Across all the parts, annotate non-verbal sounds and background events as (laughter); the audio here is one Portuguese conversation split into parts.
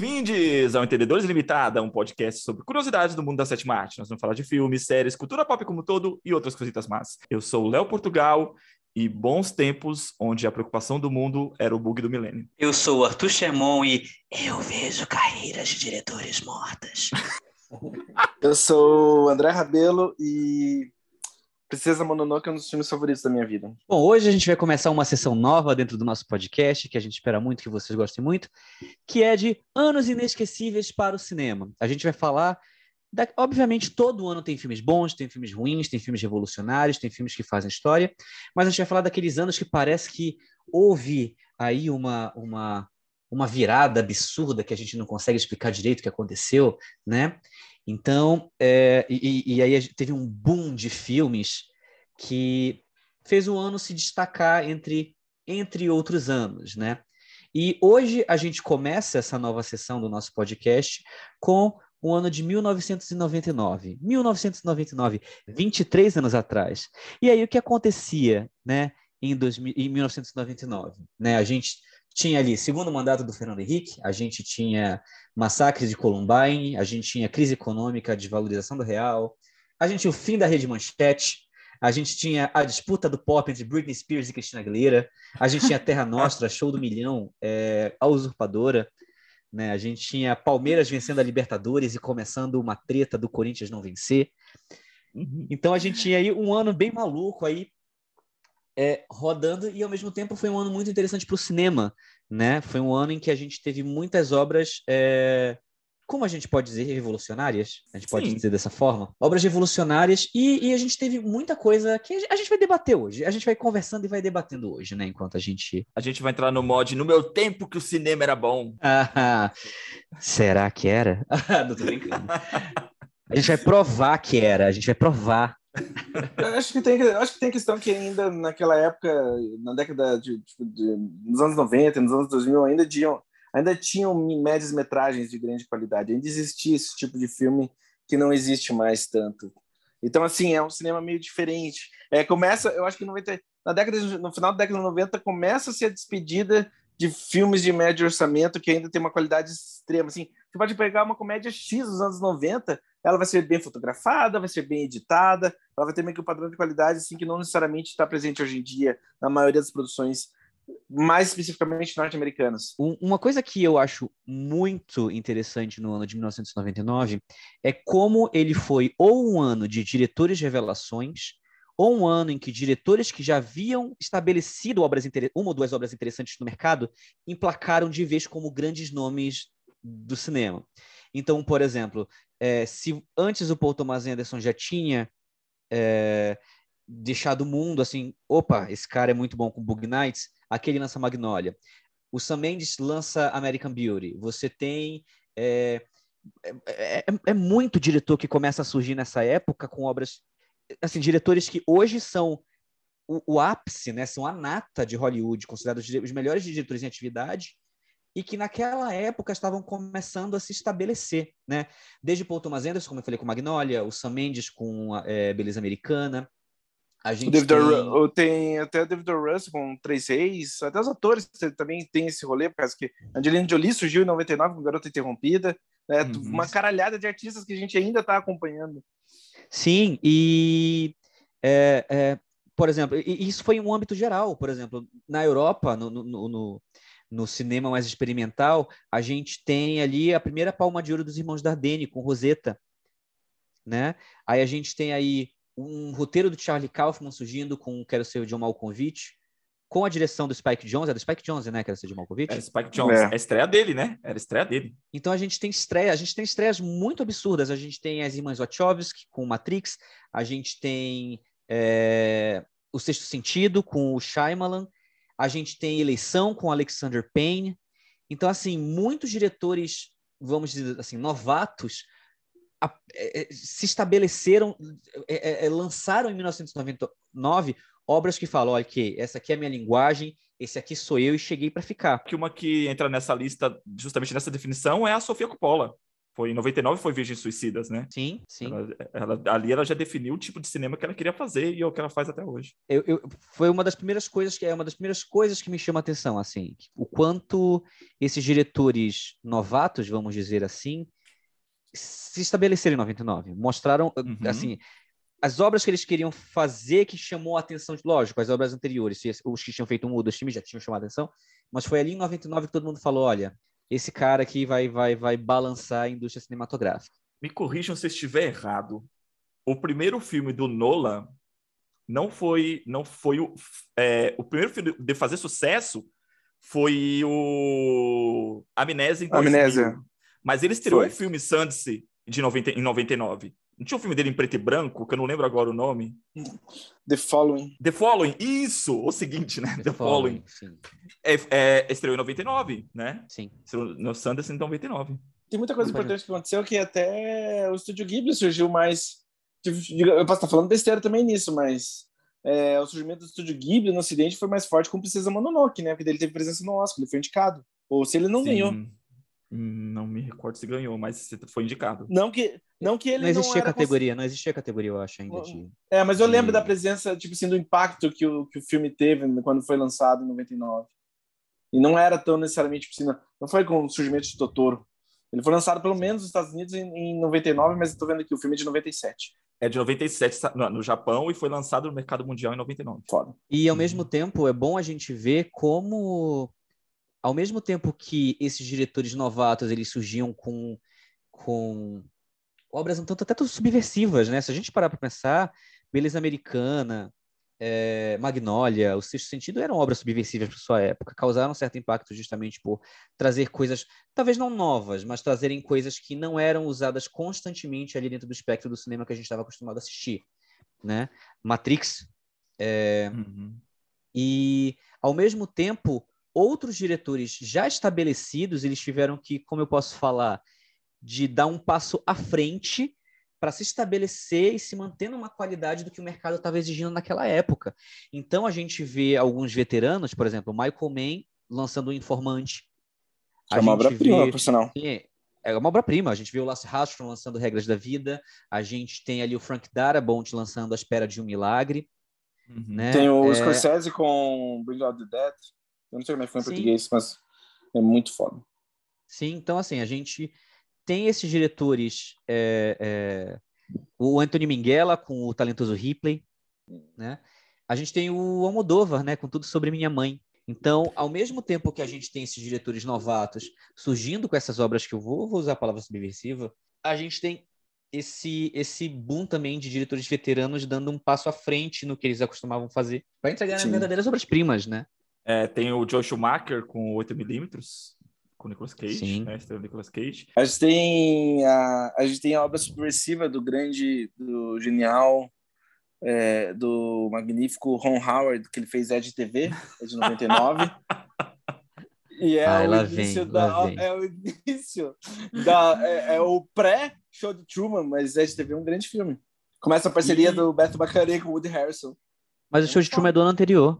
Bem-vindos ao Entendedores Limitada, um podcast sobre curiosidades do mundo da sétima arte. Nós vamos falar de filmes, séries, cultura pop como um todo e outras coisitas más. Eu sou o Léo Portugal e bons tempos onde a preocupação do mundo era o bug do milênio. Eu sou o Arthur Chermon e eu vejo carreiras de diretores mortas. (laughs) Eu sou o André Rabelo e Princesa Mononoke é um dos filmes favoritos da minha vida. Bom, hoje a gente vai começar uma sessão nova dentro do nosso podcast, que a gente espera muito que vocês gostem muito, que é de anos inesquecíveis para o cinema. A gente vai falar da... obviamente todo ano tem filmes bons, tem filmes ruins, tem filmes revolucionários, tem filmes que fazem história, mas a gente vai falar daqueles anos que parece que houve aí uma uma uma virada absurda que a gente não consegue explicar direito o que aconteceu, né? Então, é, e, e, aí teve um boom de filmes que fez o ano se destacar entre, entre outros anos, né? E hoje a gente começa essa nova sessão do nosso podcast com o ano de 1999. 1999, 23 anos atrás. E aí o que acontecia, né, em, 2000, em 1999? Né? A gente tinha ali segundo mandato do Fernando Henrique, a gente tinha massacre de Columbine, a gente tinha crise econômica, desvalorização do real, a gente tinha o fim da rede manchete, a gente tinha a disputa do pop entre Britney Spears e Christina Aguilera, a gente tinha Terra Nostra, (laughs) Show do Milhão, é, A Usurpadora, né? a gente tinha Palmeiras vencendo a Libertadores e começando uma treta do Corinthians não vencer. Uhum. Então a gente tinha aí um ano bem maluco aí é, rodando e ao mesmo tempo foi um ano muito interessante para o cinema, né? Foi um ano em que a gente teve muitas obras, é, como a gente pode dizer, revolucionárias, a gente pode Sim. dizer dessa forma, obras revolucionárias e, e, a gente teve muita coisa que a gente vai debater hoje, a gente vai conversando e vai debatendo hoje, né? Enquanto a gente a gente vai entrar no mod no meu tempo que o cinema era bom. Ah, (laughs) será que era? (laughs) Não tô brincando. A gente vai provar que era, a gente vai provar acho que tem acho que tem questão que ainda naquela época na década de, tipo, de, nos anos 90 nos anos 2000 ainda tinham ainda tinham médias metragens de grande qualidade. Ainda existia esse tipo de filme que não existe mais tanto. Então assim é um cinema meio diferente. É começa eu acho que 90, na década no final da década de 90 começa a ser a despedida de filmes de médio orçamento que ainda tem uma qualidade extrema assim você pode pegar uma comédia X dos anos 90 ela vai ser bem fotografada, vai ser bem editada, ela vai ter meio que um padrão de qualidade assim que não necessariamente está presente hoje em dia na maioria das produções mais especificamente norte-americanas. Uma coisa que eu acho muito interessante no ano de 1999 é como ele foi ou um ano de diretores revelações, ou um ano em que diretores que já haviam estabelecido obras uma ou duas obras interessantes no mercado emplacaram de vez como grandes nomes do cinema. Então, por exemplo, é, se antes o Paul Thomas Anderson já tinha é, deixado o mundo assim, opa, esse cara é muito bom com Bug Nights, aqui ele lança Magnolia. O Sam Mendes lança American Beauty. Você tem é, é, é, é muito diretor que começa a surgir nessa época com obras assim diretores que hoje são o, o ápice, né? São a nata de Hollywood, considerados os melhores diretores em atividade e que naquela época estavam começando a se estabelecer, né? Desde Paul Thomas Anderson, como eu falei, com Magnolia, o Sam Mendes com é, Beleza Americana, a gente David tem... tem até David Russell com Três Reis, até os atores também tem esse rolê, por causa que Angelina Jolie surgiu em 99 com Garota Interrompida, né? Uhum. uma caralhada de artistas que a gente ainda está acompanhando. Sim, e é, é, por exemplo, isso foi um âmbito geral, por exemplo, na Europa, no, no, no no cinema mais experimental, a gente tem ali a primeira palma de ouro dos Irmãos Dardenne, com Rosetta, né? Aí a gente tem aí um roteiro do Charlie Kaufman surgindo com Quero Ser o John Malkovich, com a direção do Spike Jonze, é do Spike Jonze, né? Quero Ser o Malkovich. É, Spike Jonze, é. é a estreia dele, né? Era a estreia dele. Então a gente tem estreia, a gente tem estreias muito absurdas. A gente tem as Irmãs Wachowski com Matrix, a gente tem é, O Sexto Sentido com o Shyamalan, a gente tem eleição com Alexander Payne. Então, assim, muitos diretores, vamos dizer assim, novatos, a, é, é se estabeleceram, lançaram em 1999 obras que falam, olha, que essa aqui é a minha linguagem, esse aqui sou eu e cheguei para ficar. Que uma que entra nessa lista, justamente nessa definição, é a Sofia Coppola Foi em 99 foi Virgens Suicidas, né? Sim, sim. Ela, ela- ali ela já definiu o tipo de cinema que ela queria fazer e é o que ela faz até hoje. Eu, eu- foi uma das primeiras coisas que é uma das primeiras coisas que me chama a atenção, assim, o quanto esses diretores novatos, vamos dizer assim, se estabeleceram em 99, mostraram Uhum. assim as obras que eles queriam fazer que chamou a atenção, lógico, as obras anteriores, os que tinham feito um ou dois filmes já tinham chamado a atenção, mas foi ali em 99 que todo mundo falou, olha, esse cara aqui vai vai vai balançar a indústria cinematográfica. Me corrijam se eu estiver errado. O primeiro filme do Nolan não foi, não foi o, é, o primeiro filme de fazer sucesso foi o Amnésia em 2000. Amnésia. Mas ele estreou o filme Sundance de 90, em 99. Não tinha um filme dele em preto e branco, que eu não lembro agora o nome? The Following. The Following, isso! O seguinte, né? The, Following. sim, É, é, estreou em 99, né? sim. Estreou no Sundance em 99. Tem muita coisa Pode- importante que aconteceu que até o Estúdio Ghibli surgiu mais. Eu posso estar falando besteira também nisso, mas é, o surgimento do Estúdio Ghibli no Ocidente foi mais forte com Princesa Mononoke, né? Porque ele teve presença no Oscar, ele foi indicado. Ou se ele não Sim. ganhou. Não me recordo se ganhou, mas foi indicado. Não que, não que ele Não existia era categoria, não existia categoria, eu acho, ainda Não- de... É, mas eu lembro de- da presença, tipo assim, do impacto que o, que o filme teve quando foi lançado em 99. E não era tão necessariamente, tipo assim, não, não foi com o surgimento de Totoro. Ele foi lançado pelo menos nos Estados Unidos em, em 99, mas eu tô vendo aqui o filme é de 97. É de 97 sa- no, no Japão e foi lançado no mercado mundial em 99. Foda. E ao Uhum. mesmo tempo é bom a gente ver como, ao mesmo tempo que esses diretores novatos eles surgiam com, com obras um tanto até subversivas, né? Se a gente parar para pensar, Beleza Americana, é, Magnólia, O Sexto Sentido eram obras subversivas para sua época, causaram certo impacto justamente por trazer coisas, talvez não novas, mas trazerem coisas que não eram usadas constantemente ali dentro do espectro do cinema que a gente estava acostumado a assistir, né? Matrix é, Uhum. e, ao mesmo tempo, outros diretores já estabelecidos, eles tiveram que, como eu posso falar, de dar um passo à frente para se estabelecer e se manter numa qualidade do que o mercado estava exigindo naquela época. Então, a gente vê alguns veteranos, por exemplo, Michael Mann lançando o Informante. É uma obra-prima, vê- por sinal. Sim, é uma obra-prima. A gente vê o Lasse Hastron lançando Regras da Vida, a gente tem ali o Frank Darabont lançando A Espera de um Milagre. Uhum. Né? Tem o É, Scorsese com Bring Out the Dead. Eu não sei como é que foi em Sim. português, mas é muito foda. Sim, então assim, a gente tem esses diretores, é, é, o Anthony Minghella com o talentoso Ripley, né? A gente tem o Almodóvar, né, com tudo sobre minha mãe. Então, ao mesmo tempo que a gente tem esses diretores novatos surgindo com essas obras que eu vou, vou usar a palavra subversiva, a gente tem esse esse boom também de diretores veteranos dando um passo à frente no que eles acostumavam fazer para entregar Sim. verdadeiras obras-primas, né? É, tem o Joe Schumacher com 8mm, com o Nicolas Cage, Sim. né? Nicolas Cage. A gente tem a, a, gente tem a obra subversiva do grande, do genial, é, do magnífico Ron Howard, que ele fez Ed TV, é de 99. E é Ai, o início vem, da. É o início da. É, é o pré-show de Truman, mas Ed TV é um grande filme. Começa a parceria E- do Beto Bacaré com o Woody Harrison. Mas o show de Truman é do ano anterior,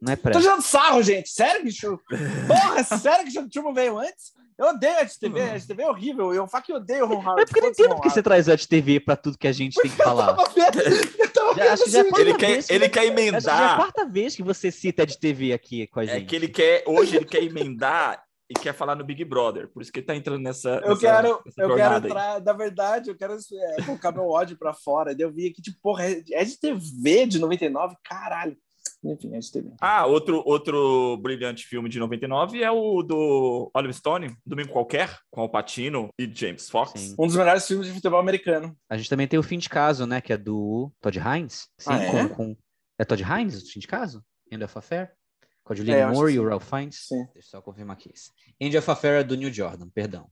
não é pré. Tô tirando sarro, gente. Sério show. Porra, (laughs) sério que o Truman veio antes? Eu odeio a TV, a TV é horrível. Eu falo que eu odeio o Ron Howard. É porque eu não entendo porque você traz o TV pra tudo que a gente tem que (laughs) falar. Já- acho que já é quarta Ele quer, ele quer Acho que já é a emendar. quarta vez que você cita de TV aqui com a gente. É que ele quer, hoje ele quer emendar e quer falar no Big Brother. Por isso que ele tá entrando nessa. Eu nessa- quero, nessa eu quero entrar, na verdade, eu quero é, colocar meu ódio pra fora. Daí eu vi aqui, tipo, porra, é de TV de 99? Caralho. Enfim, é de TV. Ah, outro, outro brilhante filme de 99 é o do Oliver Stone, Domingo Qualquer, com Al Pacino e James Fox. Sim. Um dos melhores filmes de futebol americano. A gente também tem o Fim de Caso, né? Que é do Todd Hines. Sim, Ah, é? com, com- É Todd Hines, o Fim de Caso? End of Affair? Com a É, Julianne acho Moore e o. Ralph Fiennes? Sim. Deixa eu só confirmar aqui. End of Affair é do New Jordan, perdão.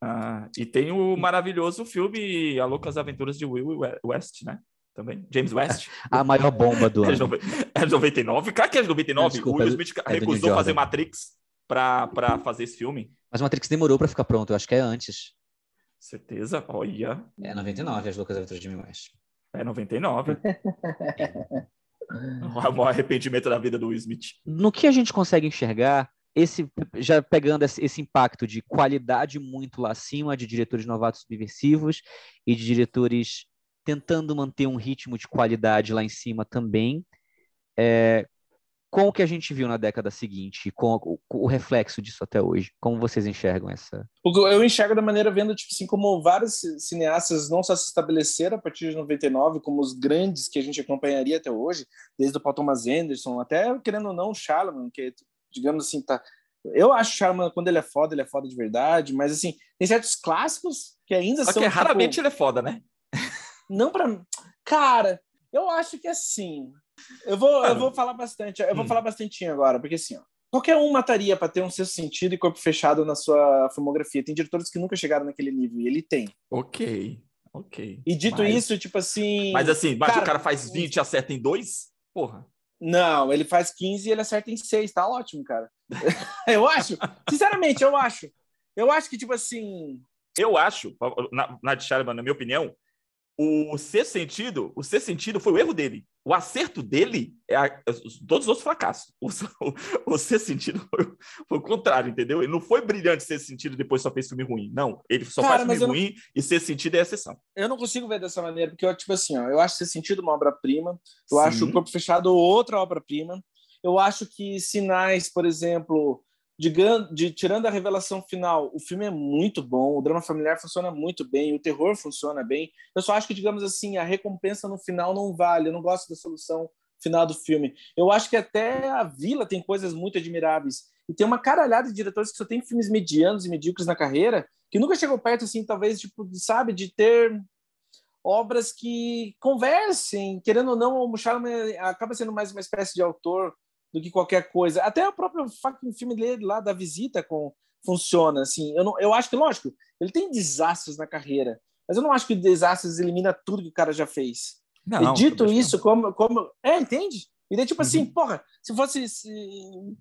Ah, e tem o maravilhoso filme A Loucas Aventuras de Will West, né? Também. James West. (laughs) A maior bomba do É ano. é de 99? Claro que é de 99. Desculpa, o Will é Smith é recusou Jordan. fazer Matrix pra fazer esse filme. Mas o Matrix demorou pra ficar pronto, eu acho que é antes. Certeza? Olha. É 99, As Loucas Aventuras de Jimmy West. É 99. (laughs) o maior arrependimento da vida do Will Smith. no que a gente consegue enxergar, esse já pegando esse, esse, impacto de qualidade muito lá acima, de diretores novatos subversivos e de diretores tentando manter um ritmo de qualidade lá em cima também, é, com o que a gente viu na década seguinte, com, com, o reflexo disso até hoje, como vocês enxergam essa? Eu enxergo da maneira vendo, tipo assim, como vários cineastas não só se estabeleceram a partir de 99, como os grandes que a gente acompanharia até hoje, desde o Paul Thomas Anderson, até, querendo ou não, o Shyamalan, que, digamos assim, tá... Eu acho o quando ele é foda, ele é foda de verdade, mas, assim, tem certos clássicos que ainda só são... que tipo... raramente ele é foda, né? Não para Cara, eu acho que, assim eu vou, eu vou falar bastante, eu vou hum. falar bastante agora, porque assim, ó, qualquer um mataria para ter um sexto sentido e corpo fechado na sua filmografia. Tem diretores que nunca chegaram naquele nível e ele tem. Ok, ok. E dito mas... isso, tipo assim. Mas assim, mas cara, o cara faz 20 e acerta em dois? Porra. Não, ele faz 15 e ele acerta em 6, tá ótimo, cara. (laughs) eu acho, sinceramente, eu acho. Eu acho que, tipo assim. Eu acho, na, na na minha opinião, o ser sentido, o ser sentido foi o erro dele. O acerto dele é a, todos os outros fracassos. O, (laughs) o, o ser sentido foi, foi, o contrário, entendeu? Ele não foi brilhante ser sentido depois só fez filme ruim. Não, ele só Cara, faz filme ruim não... e ser sentido é exceção. Eu não consigo ver dessa maneira, porque eu, tipo assim, ó, eu acho ser sentido uma obra-prima, eu Sim. acho o corpo fechado outra obra-prima. Eu acho que sinais, por exemplo, de, de, tirando a revelação final, o filme é muito bom, o drama familiar funciona muito bem, o terror funciona bem. Eu só acho que, digamos assim, a recompensa no final não vale. Eu não gosto da solução final do filme. Eu acho que até a Vila tem coisas muito admiráveis. E tem uma caralhada de diretores que só tem filmes medianos e medíocres na carreira, que nunca chegou perto, assim, talvez, tipo, sabe, de ter obras que conversem, querendo ou não, o Shyamalan acaba sendo mais uma espécie de autor do que qualquer coisa. Até o próprio filme dele lá da visita com funciona assim. Eu não, eu acho que lógico, ele tem desastres na carreira, mas eu não acho que desastres elimina tudo que o cara já fez. Não, e dito isso, como como é, entende? E daí, tipo assim, uhum. assim, porra, se fosse. Se...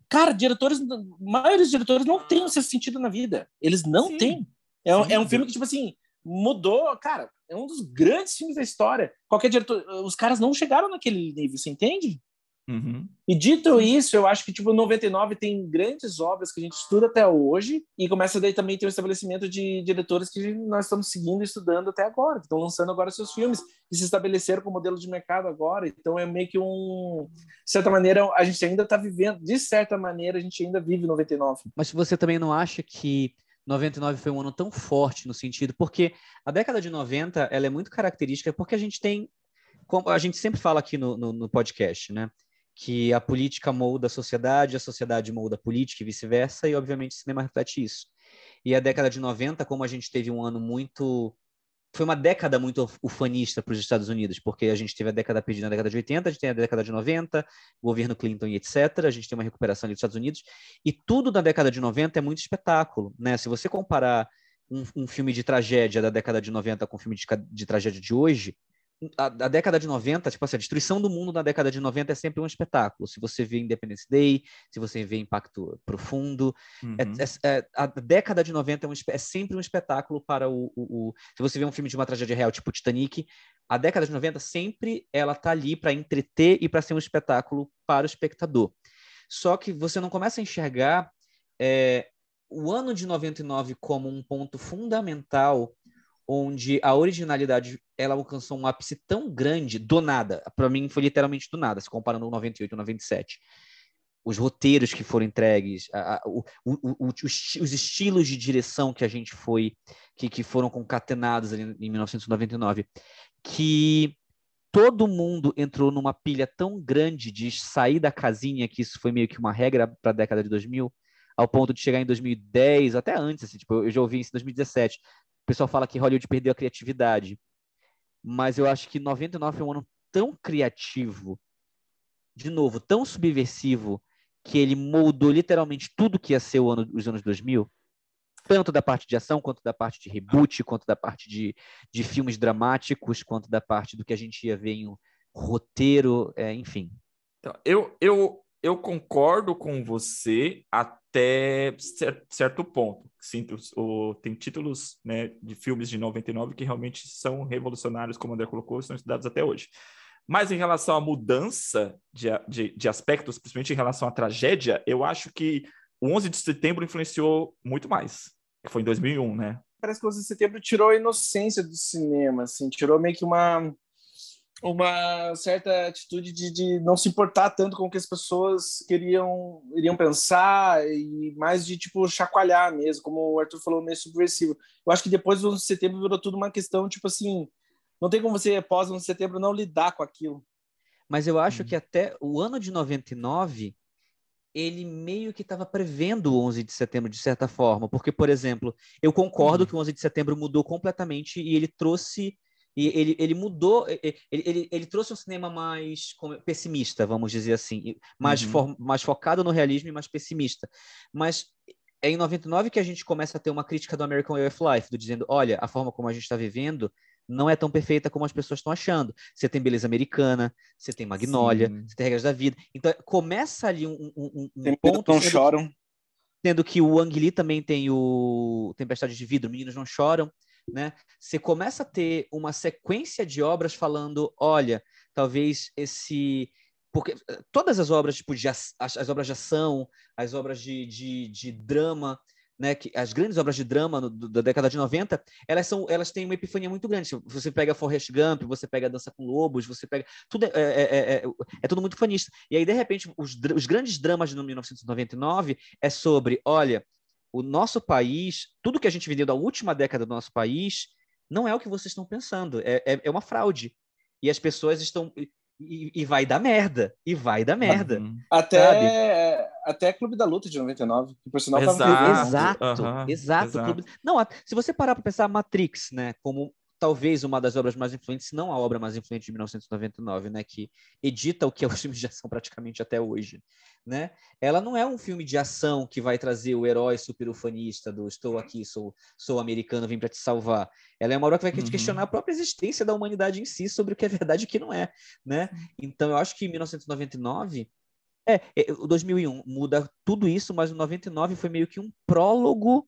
Cara, diretores, dos diretores não tem o seu sentido na vida. Eles não Sim. têm. É, Sim. é um filme que, tipo assim, mudou. Cara, é um dos grandes filmes da história. Qualquer diretor. Os caras não chegaram naquele nível, você entende? Uhum. E dito isso, eu acho que tipo 99 tem grandes obras que a gente estuda até hoje e começa daí também ter o um estabelecimento de diretores que nós estamos seguindo e estudando até agora, que estão lançando agora seus filmes e se estabeleceram como modelo de mercado agora. Então é meio que um, de certa maneira, a gente ainda está vivendo, de certa maneira, a gente ainda vive 99. Mas você também não acha que 99 foi um ano tão forte no sentido, porque a década de 90 ela é muito característica porque a gente tem, como a gente sempre fala aqui no, no, no podcast, né? Que a política molda a sociedade, a sociedade molda a política e vice-versa, e obviamente o cinema reflete isso. E a década de 90, como a gente teve um ano muito. Foi uma década muito ufanista para os Estados Unidos, porque a gente teve a década perdida na década de 80, a gente tem a década de 90, governo Clinton e etc. A gente tem uma recuperação dos Estados Unidos, e tudo na década de 90 é muito espetáculo. Né? Se você comparar um, um filme de tragédia da década de 90 com um filme de, de tragédia de hoje, a, a, década de 90, tipo assim, a destruição do mundo na década de 90 é sempre um espetáculo. Se você vê Independence Day, se você vê Impacto Profundo, uhum. é, é, é, a década de 90 é, um, é, sempre um espetáculo para o, o, o, Se você vê um filme de uma tragédia real, tipo Titanic, a década de 90 sempre ela tá ali para entreter e para ser um espetáculo para o espectador. Só que você não começa a enxergar é, o ano de 99 como um ponto fundamental onde a originalidade ela alcançou um ápice tão grande do nada. Para mim foi literalmente do nada, se comparando com 98 e 97. Os roteiros que foram entregues, a, a, o, o, o, os, os, estilos de direção que a gente foi, que, que foram concatenados ali em 1999, que todo mundo entrou numa pilha tão grande de sair da casinha, que isso foi meio que uma regra para a década de 2000, ao ponto de chegar em 2010, até antes, assim, tipo, eu já ouvi isso em 2017, o pessoal fala que Hollywood perdeu a criatividade. Mas eu acho que 99 foi um ano tão criativo, de novo, tão subversivo, que ele moldou literalmente tudo que ia ser o ano, os anos 2000, tanto da parte de ação, quanto da parte de reboot, quanto da parte de, de filmes dramáticos, quanto da parte do que a gente ia ver em roteiro, é, enfim. Então, eu, eu, eu concordo com você até certo ponto. Sim, o, tem títulos né, de filmes de 99 que realmente são revolucionários, como o André colocou, são estudados até hoje. Mas em relação à mudança de, de, de aspectos, principalmente em relação à tragédia, eu acho que o 11 de setembro influenciou muito mais, foi em 2001, né? Parece que o 11 de setembro tirou a inocência do cinema, assim, tirou meio que uma uma certa atitude de, de não se importar tanto com o que as pessoas queriam iriam pensar e mais de tipo chacoalhar mesmo, como o Arthur falou, meio subversivo. Eu acho que depois do 11 de setembro virou tudo uma questão tipo assim, não tem como você pós 11 de setembro não lidar com aquilo. Mas eu acho Hum. que até o ano de 99 ele meio que estava prevendo o 11 de setembro de certa forma, porque por exemplo, eu concordo Uhum. que o 11 de setembro mudou completamente e ele trouxe e ele, ele mudou, ele, ele, ele trouxe um cinema mais pessimista, vamos dizer assim, mais, Uhum. for- mais focado no realismo e mais pessimista. Mas é em 99 que a gente começa a ter uma crítica do American Way of Life, do dizendo, olha, a forma como a gente está vivendo não é tão perfeita como as pessoas estão achando. Você tem beleza americana, você tem Magnólia, Sim. você tem regras da vida. Então começa ali um, um- um- Tem ponto, não choram. sendo que o Ang Lee também tem o Tempestade de Vidro, Meninos Não Choram, né? Você começa a ter uma sequência de obras falando, olha, talvez esse... Porque eh, todas as obras, tipo, de, as, as obras de ação, as obras de, de, de drama, né, que as grandes obras de drama no- do- da década de 90, elas são elas têm uma epifania muito grande. Você pega Forrest Gump, você pega Dança com Lobos, você pega tudo é, é, é, é, é tudo muito fanista. E aí de repente os, os grandes dramas de 1999 é sobre, olha, o nosso país, tudo que a gente vendeu da última década do nosso país, não é o que vocês estão pensando, é, é, é uma fraude. E as pessoas estão e, e- vai dar merda, e vai dar merda. Uhum. Até, até Clube da Luta de 99, que por sinal tava Exato. né? Exato, Aham, exato. exato. Clube- Não, se você parar para pensar Matrix, né, como talvez uma das obras mais influentes, se não a obra mais influente de 1999, né, que edita o que é (laughs) os filmes de ação praticamente até hoje, né? Ela não é um filme de ação que vai trazer o herói super ufanista do estou aqui, sou sou americano, vim para te salvar. Ela é uma obra que vai Uhum. questionar a própria existência da humanidade em si sobre o que é verdade e o que não é, né? Então eu acho que em 1999 é, é, o 2001 muda tudo isso, mas o 99 foi meio que um prólogo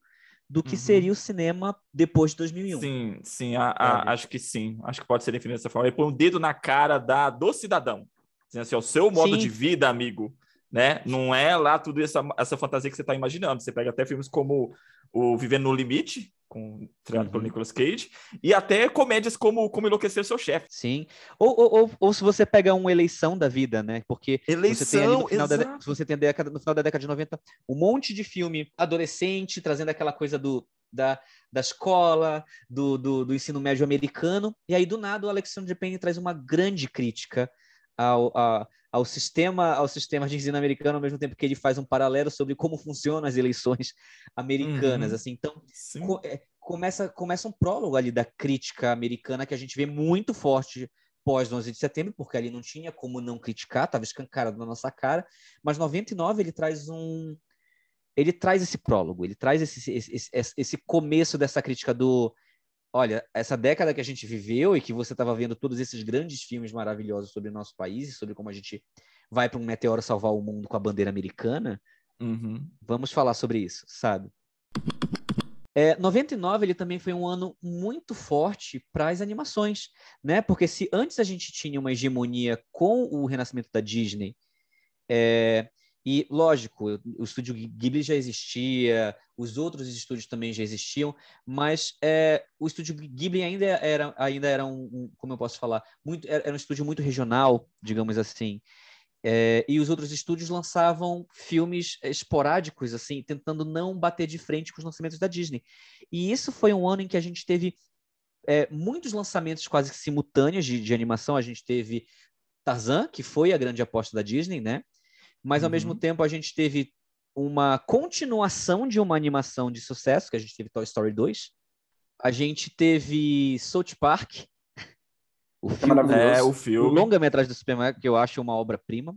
do que Uhum. seria o cinema depois de 2001. Sim, sim, a- a- Sabe? acho que sim. Acho que pode ser definido dessa forma. Ele põe o dedo na cara da, do cidadão. Dizendo assim, é o seu modo Sim. de vida, amigo. Né? Não é lá tudo essa, essa fantasia que você está imaginando. Você pega até filmes como o Vivendo no Limite, com, treinado pelo Uhum. Nicolas Cage, e até comédias como Como Enlouquecer Seu Chefe. Sim. Ou, ou, ou, ou se você pega uma eleição da vida, né? Porque você tem ali no Eleição, final, exato. você tem década, no final da década de 90 um monte de filme adolescente, trazendo aquela coisa do, da, da escola, do, do, do ensino médio americano, e aí do nada o Alexandre Payne traz uma grande crítica ao, a- ao sistema ao sistema de ensino americano, ao mesmo tempo que ele faz um paralelo sobre como funcionam as eleições americanas. Uhum. assim Então, co- é, começa, começa um prólogo ali da crítica americana que a gente vê muito forte pós 11 de setembro, porque ali não tinha como não criticar, estava escancarado na nossa cara, mas 99 ele traz um ele traz esse prólogo, ele traz esse, esse, esse, esse começo dessa crítica do olha, essa década que a gente viveu e que você estava vendo todos esses grandes filmes maravilhosos sobre o nosso país e sobre como a gente vai para um meteoro salvar o mundo com a bandeira americana, Uhum. Vamos falar sobre isso, sabe? É, 99 ele também foi um ano muito forte para as animações, né? Porque se antes a gente tinha uma hegemonia com o renascimento da Disney, é, e lógico, o estúdio Ghibli já existia, os outros estúdios também já existiam, mas é, o estúdio Ghibli ainda era, ainda era um, um como eu posso falar, muito, era, um estúdio muito regional, digamos assim. É, e os outros estúdios lançavam filmes esporádicos, assim, tentando não bater de frente com os lançamentos da Disney. E isso foi um ano em que a gente teve é, muitos lançamentos quase simultâneos de, de, animação. A gente teve Tarzan, que foi a grande aposta da Disney, né? Mas ao Uhum. mesmo tempo a gente teve uma continuação de uma animação de sucesso, que a gente teve Toy Story 2. A gente teve South Park, o É filme. É, o o filme. longa-metragem do Superman, que eu acho uma obra-prima.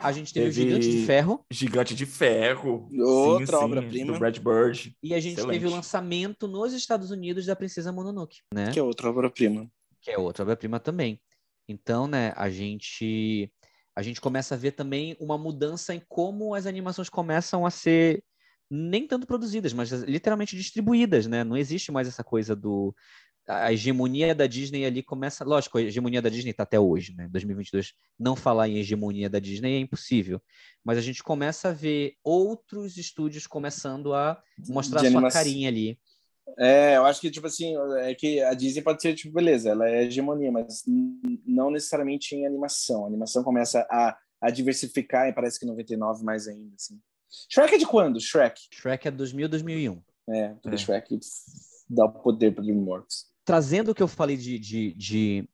A gente teve, Teve- o Gigante de Ferro Gigante de Ferro. Outra obra-prima. Do Brad Bird. e a gente Excelente. teve o lançamento nos Estados Unidos da Princesa Mononoke, né? Que é outra obra-prima. que é outra obra-prima também. Então, né, a gente a gente começa a ver também uma mudança em como as animações começam a ser nem tanto produzidas, mas literalmente distribuídas, né? Não existe mais essa coisa do a hegemonia da Disney ali começa, lógico, a hegemonia da Disney está até hoje, né? 2022, não falar em hegemonia da Disney é impossível, mas a gente começa a ver outros estúdios começando a mostrar sua carinha ali. É, eu acho que, tipo assim, é que a Disney pode ser, tipo, beleza, ela é hegemonia, mas não necessariamente em animação. A animação começa a, a diversificar e parece que em 99 mais ainda, assim. Shrek é de quando? Shrek. Shrek é 2000, 2001. É, porque É. Shrek dá o poder para DreamWorks. Trazendo o que eu falei de, de, de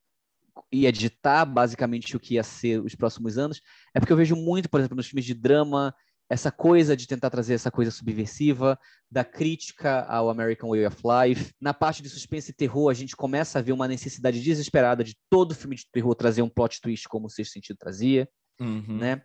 ia editar basicamente o que ia ser os próximos anos, é porque eu vejo muito, por exemplo, nos filmes de drama, essa coisa de tentar trazer essa coisa subversiva, da crítica ao American Way of Life. Na parte de suspense e terror, a gente começa a ver uma necessidade desesperada de todo filme de terror trazer um plot twist como o Sexto Sentido trazia, Uhum. né?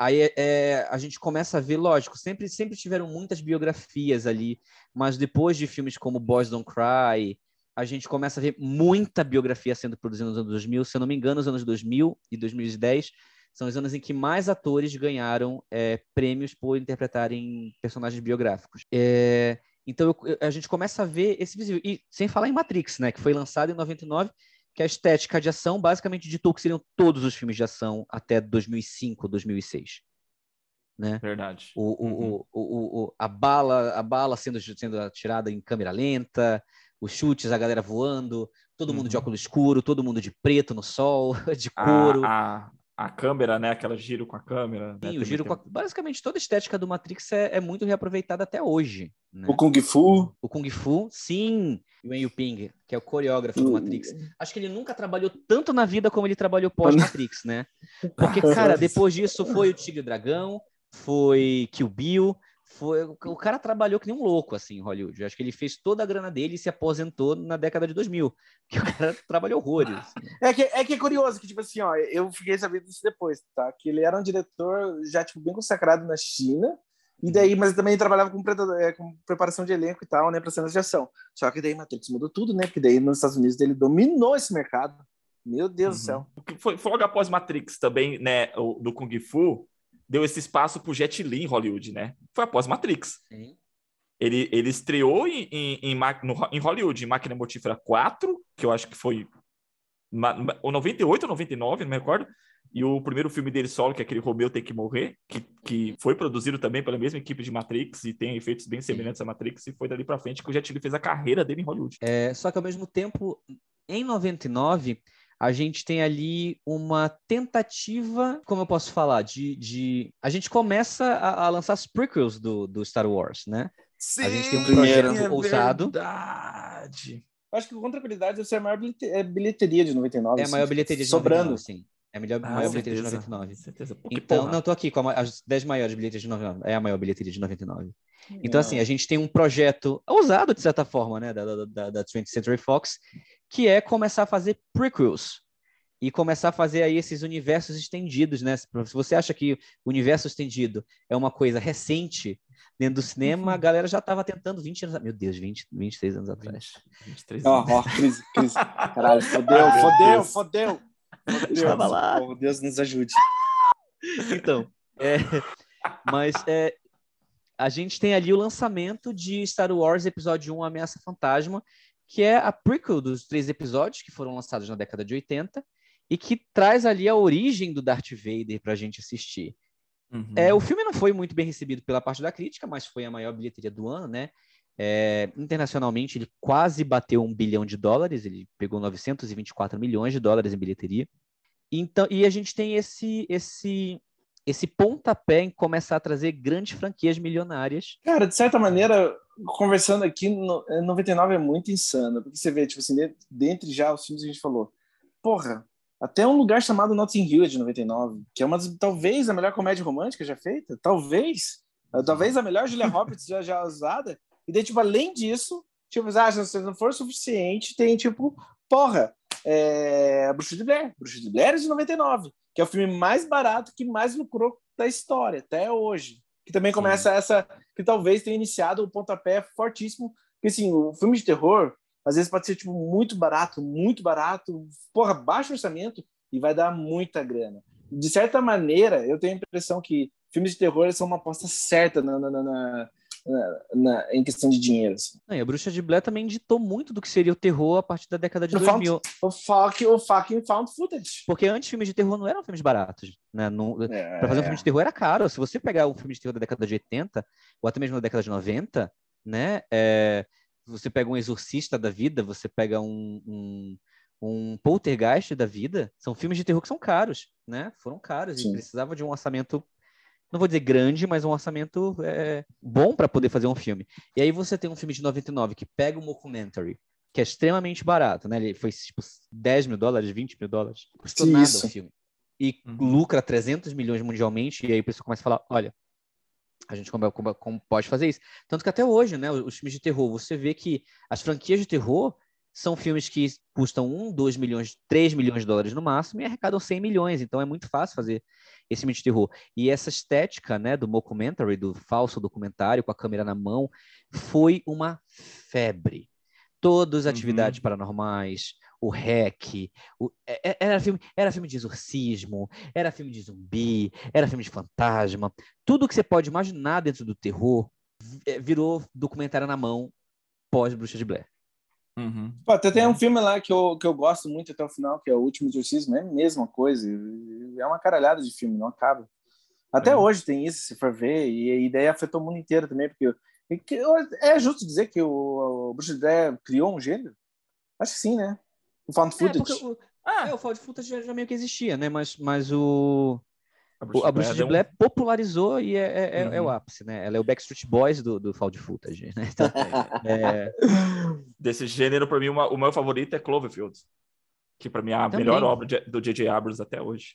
Aí é, a gente começa a ver, lógico, sempre, sempre tiveram muitas biografias ali, mas depois de filmes como Boys Don't Cry, a gente começa a ver muita biografia sendo produzida nos anos 2000. Se eu não me engano, os anos 2000 e 2010 são os anos em que mais atores ganharam é, prêmios por interpretarem personagens biográficos. É, então eu- a gente começa a ver esse visível. E sem falar em Matrix, né, que foi lançado em 99, que a estética de ação basicamente ditou que seriam todos os filmes de ação até 2005, 2006. Né? Verdade. O, o, Uhum. o, o, a bala, a bala sendo, sendo atirada em câmera lenta, os chutes, a galera voando, todo mundo de Uhum. óculos escuro, todo mundo de preto no sol, (laughs) de A, couro. a, a câmera, né? Aquela giro com a câmera. né, Sim, o também giro tem com a- basicamente toda a estética do Matrix é, é muito reaproveitada até hoje. né? O Kung Fu. O Kung Fu, sim, e o Wen Ping, que é o coreógrafo do Matrix. Acho que ele nunca trabalhou tanto na vida como ele trabalhou pós-Matrix, né? Porque, (laughs) cara, depois disso foi o Tigre e o Dragão, foi Kill Bill, foi... o cara trabalhou que nem um louco, assim, em Hollywood. Eu acho que ele fez toda a grana dele e se aposentou na década de 2000, (laughs) que o cara trabalhou horrores. assim. É que, é que é curioso que, tipo assim, ó, eu fiquei sabendo disso depois, tá? Que ele era um diretor já, tipo, bem consagrado na China, e daí, mas também trabalhava com, é, com preparação de elenco e tal, né, para cenas de ação. Só que daí Matrix mudou tudo, né? Porque daí nos Estados Unidos ele dominou esse mercado. Meu Deus do Uhum. céu. O que Foi, foi logo após Matrix também, né? O, do Kung Fu, deu esse espaço pro Jet Li em Hollywood, né? Foi após Matrix. Ele, ele estreou em, em, em, no- em Hollywood, em Máquina Mortífera 4, que eu acho que foi ou 98 ou 99, não me recordo. E o primeiro filme dele solo, que é aquele Romeu Tem Que Morrer, que, que foi produzido também pela mesma equipe de Matrix e tem efeitos bem semelhantes a Matrix, e foi dali pra frente que o Jet Li fez a carreira dele em Hollywood. É, só que ao mesmo tempo, em 99, a gente tem ali uma tentativa, como eu posso falar, de. de... A gente começa a, a lançar as prequels do, do Star Wars, né? Sim, A gente tem um projeto ousado. Verdade. Eu acho que com tranquilidade deve ser a maior é, bilheteria de 99. É a assim, maior bilheteria de Sobrando. 99, sim. É a melhor, Ah, maior bilheteria de certeza, 99. Certeza. Então, porra, não, tô aqui com a as 10 maiores bilheterias de 99. É a maior bilheteria de 99. Então, É. assim, a gente tem um projeto ousado, de certa forma, né, da, da, da, da 20th Century Fox, que é começar a fazer prequels. E começar a fazer aí esses universos estendidos, né? Se você acha que o universo estendido é uma coisa recente dentro do cinema, a galera já estava tentando 20 anos... Meu Deus, 20, 23 anos atrás. 23 Ó, anos. ó, crise, crise. (laughs) Caralho, fodeu, meu fodeu, Deus. fodeu. Fodeu. Tava lá. Oh, Deus nos ajude. Então, é, mas é, a gente tem ali o lançamento de Star Wars Episódio 1 Ameaça Fantasma, que é a prequel dos três episódios que foram lançados na década de 80 e que traz ali a origem do Darth Vader para a gente assistir. Uhum. É, o filme não foi muito bem recebido pela parte da crítica, mas foi a maior bilheteria do ano, né? É, internacionalmente, ele quase bateu um bilhão de dólares, ele pegou 924 milhões de dólares em bilheteria. Então, e a gente tem esse, esse, esse pontapé em começar a trazer grandes franquias milionárias. Cara, de certa maneira, conversando aqui, no, é, 99 é muito insano, porque você vê, tipo assim, de- dentre já os filmes a gente falou, porra, até um lugar chamado Notting Hill é de 99, que é uma das, talvez a melhor comédia romântica já feita, talvez, eh, talvez a melhor Julia Roberts já, já usada, e daí, tipo, além disso, tipo, ah, se não for suficiente, tem, tipo, porra, é, Bruxa de Blair, Bruxa de Blair é de 99, que é o filme mais barato que mais lucrou da história, até hoje, que também começa essa, que talvez tenha iniciado o pontapé fortíssimo, porque assim, o filme de terror, às vezes pode ser tipo muito barato, muito barato, porra, baixo orçamento e vai dar muita grana. De certa maneira, eu tenho a impressão que filmes de terror são uma aposta certa na, na, na- na- na- na- em questão de dinheiro. assim. Não, e a Bruxa de Blair também ditou muito do que seria o terror a partir da década de O found, 2000. o, fuck, o fucking found footage. Porque antes filmes de terror não eram filmes baratos, né? Não, É, Pra fazer um filme de terror era caro. Se você pegar um filme de terror da década de 80, ou até mesmo da década de 90, né? é, você pega um exorcista da vida, você pega um, um, um poltergeist da vida, são filmes de terror que são caros, né? Foram caros Sim. e precisava de um orçamento, não vou dizer grande, mas um orçamento é, bom para poder fazer um filme. E aí você tem um filme de 99 que pega um mockumentary, que é extremamente barato, né? Ele foi tipo 10 mil dólares, 20 mil dólares. Custou Sim, nada isso. o filme. E Uhum. lucra 300 milhões mundialmente, e aí o pessoal começa a falar: olha, a gente como, como- como pode fazer isso. Tanto que até hoje, né, os filmes de terror, você vê que as franquias de terror são filmes que custam 1, 2 milhões, 3 milhões de dólares no máximo e arrecadam 100 milhões. Então é muito fácil fazer esse filme de terror. E essa estética, né, do mockumentary, do falso documentário com a câmera na mão, foi uma febre. Todas as Uhum. atividades paranormais, o REC, o- é- é- era, filme, era filme de exorcismo, era filme de zumbi, era filme de fantasma. Tudo que você pode imaginar dentro do terror é, virou documentário na mão pós-Bruxa de Blair. Uhum. Pô, até tem um filme lá que eu, que eu gosto muito até o final, que é O Último Exorcismo, é a mesma coisa. É uma caralhada de filme, não acaba. Até É. hoje tem isso, se for ver, e a ideia afetou o mundo inteiro também, porque que- é justo dizer que o, o Bruxa de Blair criou um gênero? Acho que sim, né? O found É, footage. porque o, Ah, é, o Found Footage já, já meio que existia, né? Mas, mas o, a o- a Bruxa de deu um- Blair popularizou e é, é- é- é o Uhum. ápice, né? Ela é o Backstreet Boys do, do Found Footage, né? (laughs) Então, é, Desse gênero, pra mim, uma- o meu favorito é Cloverfield. Que pra mim é a Também. melhor obra de- do J.J. Abrams até hoje.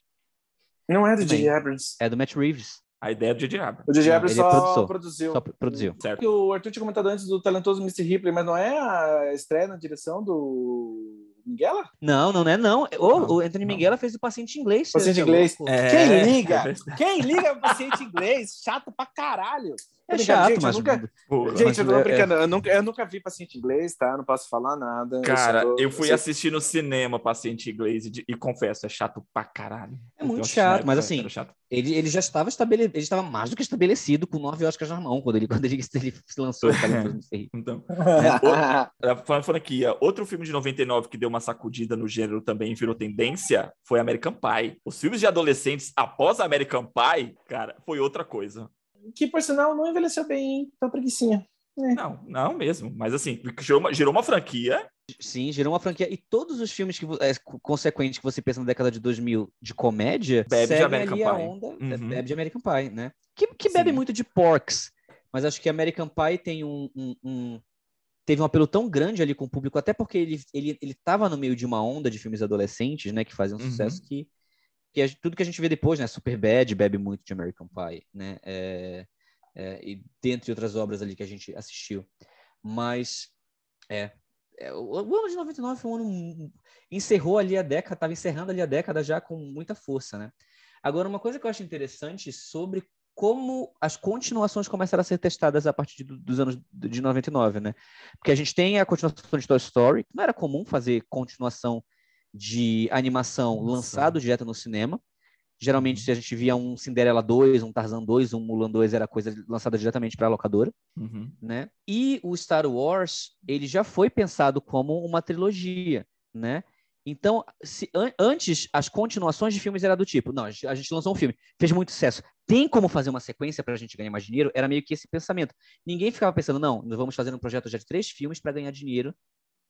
Não é do. J.J. Abrams. é do Matt Reeves, A ideia é do J.J. Abrams. O J.J. Abrams é só produziu. só produziu. Certo. que o Arthur tinha comentado antes do talentoso Mr. Ripley, mas não é a estreia na direção do Minguela? Não, não é não. O, Não, o Anthony não. Minghella fez o paciente inglês. Paciente inglês. É, Quem liga? é. (laughs) Quem liga paciente inglês? Chato pra caralho. É chato, gente, eu mas... nunca- Pô, Gente, mas eu tô é- brincando. Eu, nunca, eu nunca vi paciente inglês, tá? Não posso falar nada. Cara, só tô- eu fui só- assistir no cinema Paciente Inglês e, de- e confesso, é chato pra caralho. É muito Eu chato, mas assim, chato. Ele, ele já estava estabelecido, ele estava mais do que estabelecido com nove Oscars na mão, quando ele, (laughs) quando ele, ele se lançou. (laughs) Então, (laughs) a falando franquia, outro filme de 99 que deu uma sacudida no gênero também e virou tendência foi American Pie. Os filmes de adolescentes após American Pie, cara, foi outra coisa. Que, por sinal, não envelheceu bem, hein? Tá preguicinha. Não, não mesmo. Mas assim, gerou uma, gerou uma franquia. Sim, gerou uma franquia. E todos os filmes que, é, co- consequentes que você pensa na década de 2000 de comédia, Bebe de American Pie. onda, é, Uhum. bebe de American Pie, né? Que, que bebe Sim. muito de Porks, mas acho que American Pie tem um, um- um- teve um apelo tão grande ali com o público, até porque ele, ele, ele tava no meio de uma onda de filmes adolescentes, né, que faziam Uhum. sucesso, que, que a- tudo que a gente vê depois, né, Super Bad bebe muito de American Pie, né, é, é, e dentre outras obras ali que a gente assistiu. Mas, é, é, o, o ano de 99 foi um ano, encerrou ali a década, estava encerrando ali a década já com muita força, né. Agora, uma coisa que eu acho interessante sobre como as continuações começaram a ser testadas a partir do- dos anos de 99, né? Porque a gente tem a continuação de Toy Story, que não era comum fazer continuação de animação Nossa. lançado direto no cinema. Geralmente, se a gente via um Cinderela 2, um Tarzan 2, um Mulan 2, era coisa lançada diretamente para a locadora Uhum. né? E o Star Wars, ele já foi pensado como uma trilogia, né? Então, se, an- antes, as continuações de filmes era do tipo, não, a gente lançou um filme, fez muito sucesso, tem como fazer uma sequência para a gente ganhar mais dinheiro? Era meio que esse pensamento. Ninguém ficava pensando, não, nós vamos fazer um projeto já de três filmes para ganhar dinheiro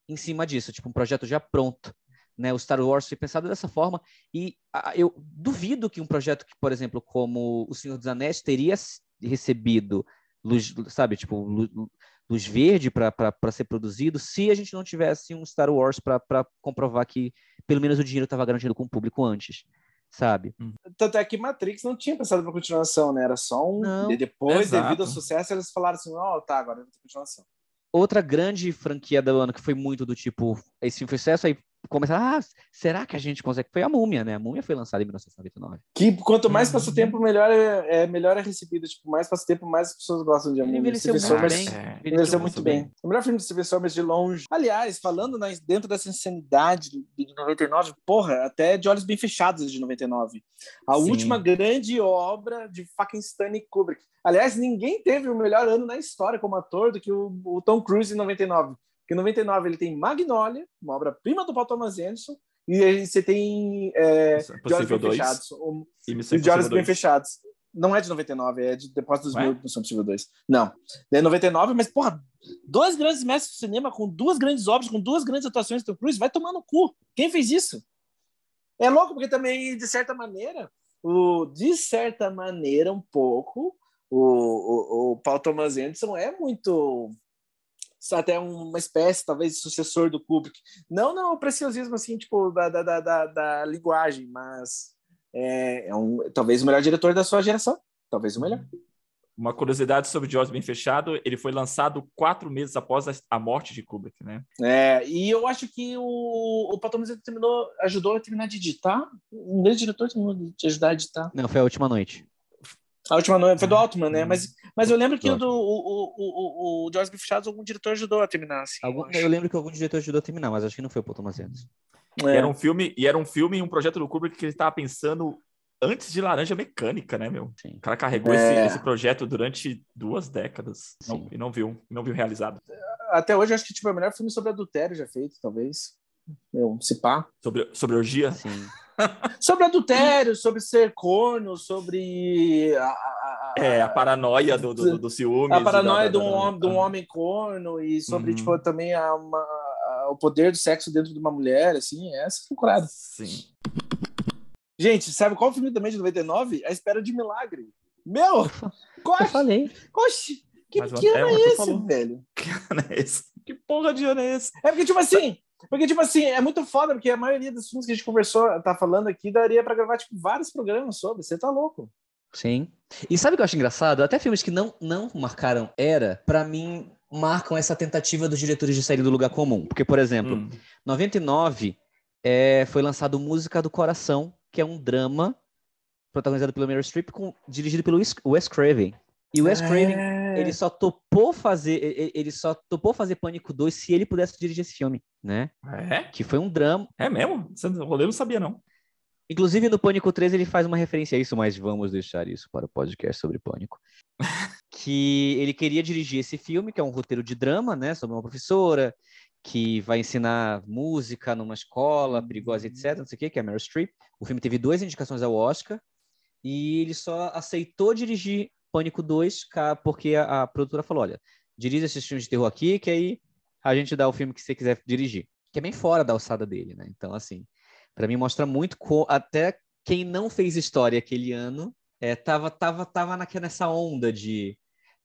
em cima disso, tipo um projeto já pronto. Né, o Star Wars foi pensado dessa forma e ah, eu duvido que um projeto que, por exemplo, como O Senhor dos Anéis teria recebido luz, sabe, tipo, lu- luz verde para ser produzido, se a gente não tivesse um Star Wars para comprovar que pelo menos o dinheiro estava garantido com o público antes, sabe? Tanto é que Matrix não tinha pensado pra continuação, né? Era só um. Não. E depois, Exato. devido ao sucesso, eles falaram assim: ó, tá, agora vai ter continuação. Outra grande franquia do ano que foi muito do tipo, esse filme foi sucesso, aí começaram, ah, será que a gente consegue? Foi a Múmia, né? A Múmia foi lançada em 1999. Que quanto mais passa Uhum. o tempo, melhor é, é- melhor é recebida. Tipo, mais passa o tempo, mais as pessoas gostam de Ele Amor. envelheceu Stephen muito bem. É. envelheceu muito bem. bem. O melhor filme de Steven Sommers de longe. Aliás, falando na- dentro dessa insanidade de de 99, porra, até De Olhos Bem Fechados de 99. A Sim. última grande obra de fucking Stanley Kubrick. Aliás, ninguém teve o melhor ano na história como ator do que o, o Tom Cruise em 99. Em 99 ele tem Magnolia, uma obra-prima do Paul Thomas Anderson, e aí você tem é, De Olhos Possível Bem 2 Fechados. O, e de Olhos Bem 2. Fechados. Não é de 99, é de depois dos mil, Missão Impossível 2. Não. É 99, mas, porra, dois grandes mestres do cinema com duas grandes obras, com duas grandes atuações do Cruise, vai tomar no cu. Quem fez isso? É louco, porque também, de certa maneira, o, de certa maneira, um pouco, o, o, o Paul Thomas Anderson é muito até uma espécie, talvez, de sucessor do Kubrick. Não no preciosismo, assim, tipo, da, da, da, da, da linguagem, mas é, é um, talvez o melhor diretor da sua geração. Talvez o melhor. Uma curiosidade sobre De Olhos Bem Fechado, ele foi lançado quatro meses após a- morte de Kubrick, né? É, e eu acho que o, o Anderson terminou, ajudou a terminar de editar. Um grande diretor terminou de ajudar a editar. Não, foi a última noite. A última noite foi do Altman, né? Mas, mas eu lembro que Do o do o, o, o, o George B. Fechados, algum diretor ajudou a terminar. Assim, Algum- eu eu lembro que algum diretor ajudou a terminar, mas acho que não foi o Paul Thomas Anderson. E É. era um filme, e era um filme, um projeto do Kubrick que ele estava pensando antes de Laranja Mecânica, né, meu? Sim. O cara carregou É. esse, esse projeto durante duas décadas não- e não viu, não viu realizado. Até hoje, eu acho que tipo, é o melhor filme sobre adultério já feito, talvez. Meu, se pá. Sobre, sobre orgia. Sim. Sobre adultério, sobre ser corno, sobre a, a- É, a paranoia do, do, do, ciúme. a paranoia de um, homem, de um homem corno e sobre Uhum. tipo, também a, uma- a- o poder do sexo dentro de uma mulher, assim, essa é loucurada. Sim. Gente, sabe qual filme também de 99? A Espera de Milagre. Meu! (laughs) Eu Oxe, falei. oxe, que, que ano é, é, Arthur esse, velho? (laughs) É esse. Que porra de ano é esse? É porque, tipo assim, porque, tipo assim, é muito foda, porque a maioria dos filmes que a gente conversou, tá falando aqui, daria pra gravar, tipo, vários programas sobre. Você tá louco. Sim. E sabe o que eu acho engraçado? Até filmes que não, não marcaram era, pra mim, marcam essa tentativa dos diretores de sair do lugar comum. Porque, por exemplo, Hum. 99 é, foi lançado Música do Coração, que é um drama protagonizado pelo Meryl Streep, com, dirigido pelo Wes Craven. E o Wes Craven, É... ele só topou fazer, ele só topou fazer Pânico 2 se ele pudesse dirigir esse filme, né? É? Que foi um drama. É mesmo? O rolê não sabia, não. Inclusive no Pânico 3 ele faz uma referência a isso, mas vamos deixar isso para o podcast sobre Pânico. (laughs) que ele queria dirigir esse filme, que é um roteiro de drama, né, sobre uma professora que vai ensinar música numa escola perigosa, etc, não sei o que, que é Meryl Streep. O filme teve duas indicações ao Oscar e ele só aceitou dirigir Pânico 2 ca- porque a, a produtora falou, olha, dirija esses filmes de terror aqui, que aí a gente dá o filme que você quiser dirigir. Que é bem fora da alçada dele, né? Então, assim, Pra mim mostra muito co- até quem não fez história aquele ano é, tava tava tava naquela nessa onda de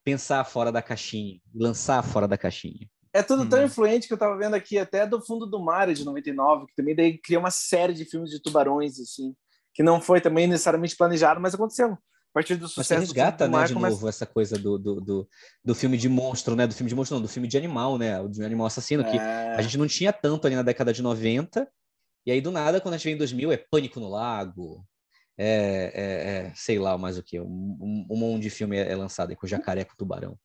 pensar fora da caixinha, lançar fora da caixinha. É tudo tão Hum. influente que eu tava vendo aqui, até do Fundo do Mar de 99, que também daí cria uma série de filmes de tubarões, assim, que não foi também necessariamente planejado, mas aconteceu. A partir do Mas sucesso você do resgata, do né, de novo essa coisa do, do, do, do filme de monstro, né? Do filme de monstro, não, do filme de animal, né? O de animal assassino, que É, a gente não tinha tanto ali na década de 90. E aí, do nada, quando a gente vem em 2000, é Pânico no Lago, é, é- é, sei lá mais o que. Um, um, um monte de filme é, é lançado aí com jacaré, com tubarão.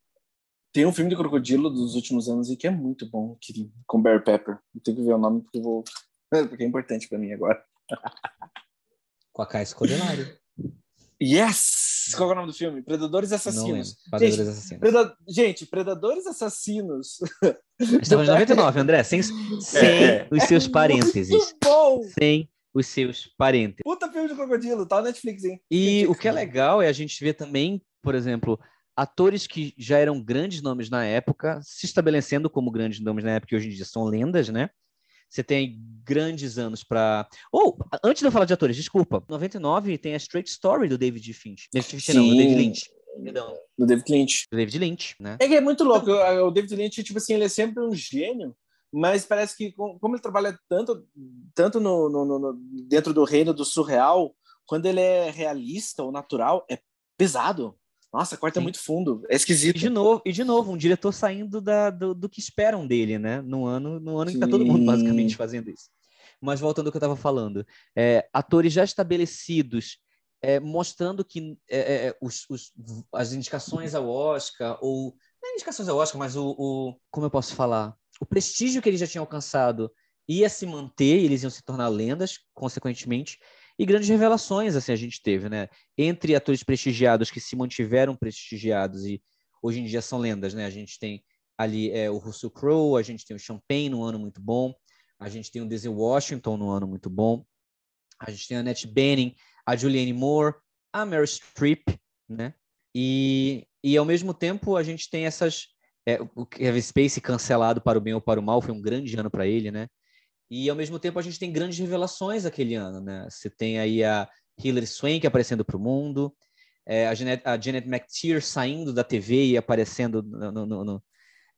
Tem um filme de crocodilo dos últimos anos e que é muito bom, que, com Bear Pepper. Eu tenho que ver o nome porque vou. (laughs) Porque é importante pra mim agora. Com a Caia Escodelário. Yes! Qual é o nome do filme? Predadores. Assassinos. Predadores Gente, Assassinos. Preda- Gente, Predadores Assassinos. Falando de 99, André, sem, sem É. os seus parênteses. Muito bom! Sem os seus parênteses. Puta filme de crocodilo, tá na Netflix, hein? E o que é legal é a gente ver também, por exemplo, atores que já eram grandes nomes na época, se estabelecendo como grandes nomes na época, e hoje em dia são lendas, né? Você tem grandes anos para. Ou, antes de eu falar de atores, desculpa. 99 tem a Straight Story do David Finch. David Finch não, do. David Lynch. Perdão, Do David Lynch. do David Lynch, né? É que é muito louco. O David Lynch, tipo assim, ele é sempre um gênio, mas parece que, com- como ele trabalha tanto, tanto no- no- no- dentro do reino do surreal, quando ele é realista ou natural, é pesado. Nossa, corta Sim. muito fundo. É E esquisito. de novo, e de novo, um diretor saindo da, do, do que esperam dele, né? No ano, no ano que tá todo mundo basicamente fazendo isso. Mas voltando ao que eu estava falando, é, atores já estabelecidos, é, mostrando que é, é, os, os, as indicações ao Oscar, ou não é indicações ao Oscar, mas o, o, como eu posso falar, o prestígio que eles já tinham alcançado ia se manter, eles iam se tornar lendas, consequentemente, e grandes revelações assim a gente teve, né? Entre atores prestigiados que se mantiveram prestigiados e hoje em dia são lendas, né? A gente tem ali é, o Russell Crowe, a gente tem o Champagne num ano muito bom, a gente tem o Denzel Washington num ano muito bom, a gente tem a Annette Bening, a Julianne Moore, a Meryl Streep, né? E, e ao mesmo tempo a gente tem essas é, o Kevin Spacey cancelado para o bem ou para o mal foi um grande ano para ele, né? E ao mesmo tempo a gente tem grandes revelações aquele ano, né? Você tem aí a Hilary Swank aparecendo para o mundo, é, a, Janet, a Janet McTeer saindo da TV e aparecendo no, no, no,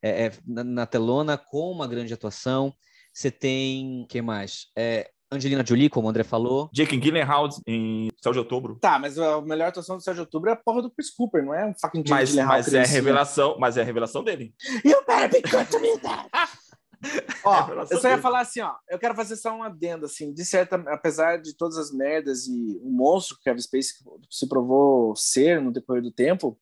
é, é na telona com uma grande atuação. Você tem, quem mais? É, Angelina Jolie, como o André falou. Jake Gyllenhaal em Céu de Outubro. Tá, mas a melhor atuação do Céu de Outubro é a porra do Chris Cooper, não é um fucking Jake mas, Gyllenhaal. Mas é a revelação, mas é a revelação dele. You better be good to me, Dad. (laughs) ó, (laughs) eu só ia falar assim, ó, eu quero fazer só um adendo, assim, de certa, apesar de todas as merdas e o monstro que Kevin Spacey se provou ser no decorrer do tempo,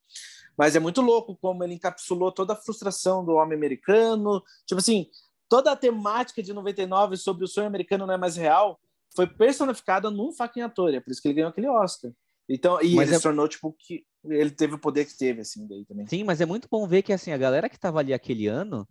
mas é muito louco como ele encapsulou toda a frustração do homem americano, tipo assim, toda a temática de 99 sobre o sonho americano não é mais real foi personificada num fucking ator, é por isso que ele ganhou aquele Oscar. Então, e mas ele é... se tornou, tipo, que ele teve o poder que teve, assim, daí também. Sim, mas é muito bom ver que, assim, a galera que tava ali aquele ano,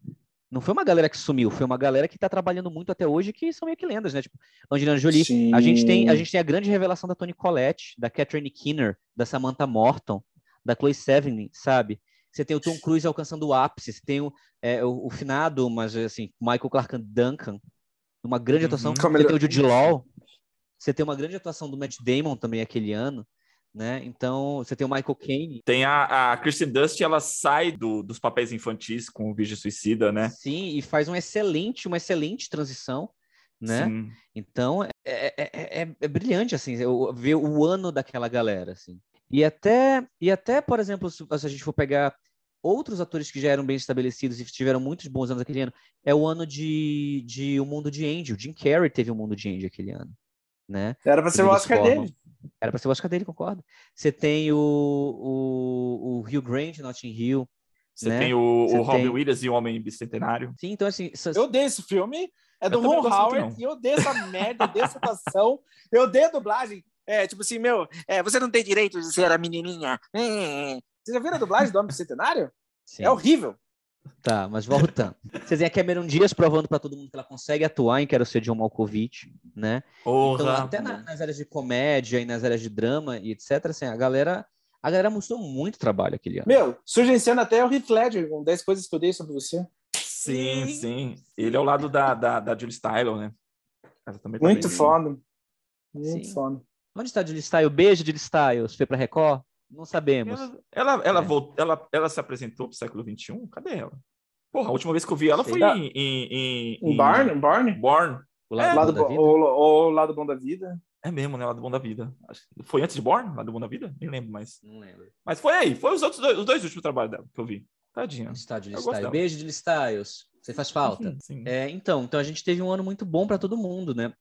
não foi uma galera que sumiu, foi uma galera que tá trabalhando muito até hoje, que são meio que lendas, né? Tipo, Angelina Jolie. Sim. A gente, tem, a gente tem a grande revelação da Toni Collette, da Catherine Keener, da Samantha Morton, da Chloe Sevigny, sabe? Você tem o Tom Cruise alcançando o ápice, você tem o, é, o, o finado, mas assim, Michael Clark Duncan, uma grande atuação. Uhum. Você tem o Jude Law, você tem uma grande atuação do Matt Damon também aquele ano, né? Então, você tem o Michael Caine. Tem a, a Kristen Dust, ela sai do, dos papéis infantis com o Virgem Suicida, né? Sim, e faz um excelente, uma excelente transição, né? Sim. Então, é, é, é, é, brilhante, assim, ver o ano daquela galera, assim. E até, e até por exemplo, se, se a gente for pegar outros atores que já eram bem estabelecidos e tiveram muitos bons anos aquele ano, é o ano de, de O Mundo de. O Jim Carrey teve O Mundo de Andy aquele ano, né? Era para ser o Oscar dele. Era para ser o Oscar dele, concordo. Você tem o, o, o Hugh Grant, Notting Hill. Você né? tem o, o Robin tem... Williams e o Homem Bicentenário. Sim, então assim... Eu odeio esse filme, é do Ron Howard, e eu odeio essa merda, eu odeio essa atuação, eu odeio a dublagem. É, tipo assim, meu, é, você não tem direito de ser a menininha. É. Você já viram a dublagem do Homem Bicentenário? É horrível. Tá, mas voltando. Vocês têm a Cameron Dias provando para todo mundo que ela consegue atuar em Quero Ser John Malkovich, né? Então, até na, nas áreas de comédia e nas áreas de drama e etc, assim, a galera, a galera mostrou muito trabalho aquele ano. Meu, surge em cena até o Heath Ledger, com 10 coisas que eu dei sobre você. Sim, sim. Ele é ao lado da, da, da Julie Styles, né? Tá muito foda. Muito sim. foda. Onde está a Julie Styles? Beijo, Julie Styles. Foi para Record? Não sabemos. Ela, ela, ela, é. voltou, ela, ela se apresentou pro século XXI? Cadê ela? Porra, a última vez que eu vi ela foi em, em, em, em Barn? Barn? Born. O lado, é, lado bom, o, o, lado bom da vida. É mesmo, né? O lado bom da vida. Foi antes de Born? Lado bom da vida? Nem lembro mais. Não lembro. Mas foi aí. Foi os outros dois, os dois últimos trabalhos dela que eu vi. Tadinha. Estádio de Beijo de Styles. Você faz falta. Sim, sim. É, então, então a gente teve um ano muito bom para todo mundo, né?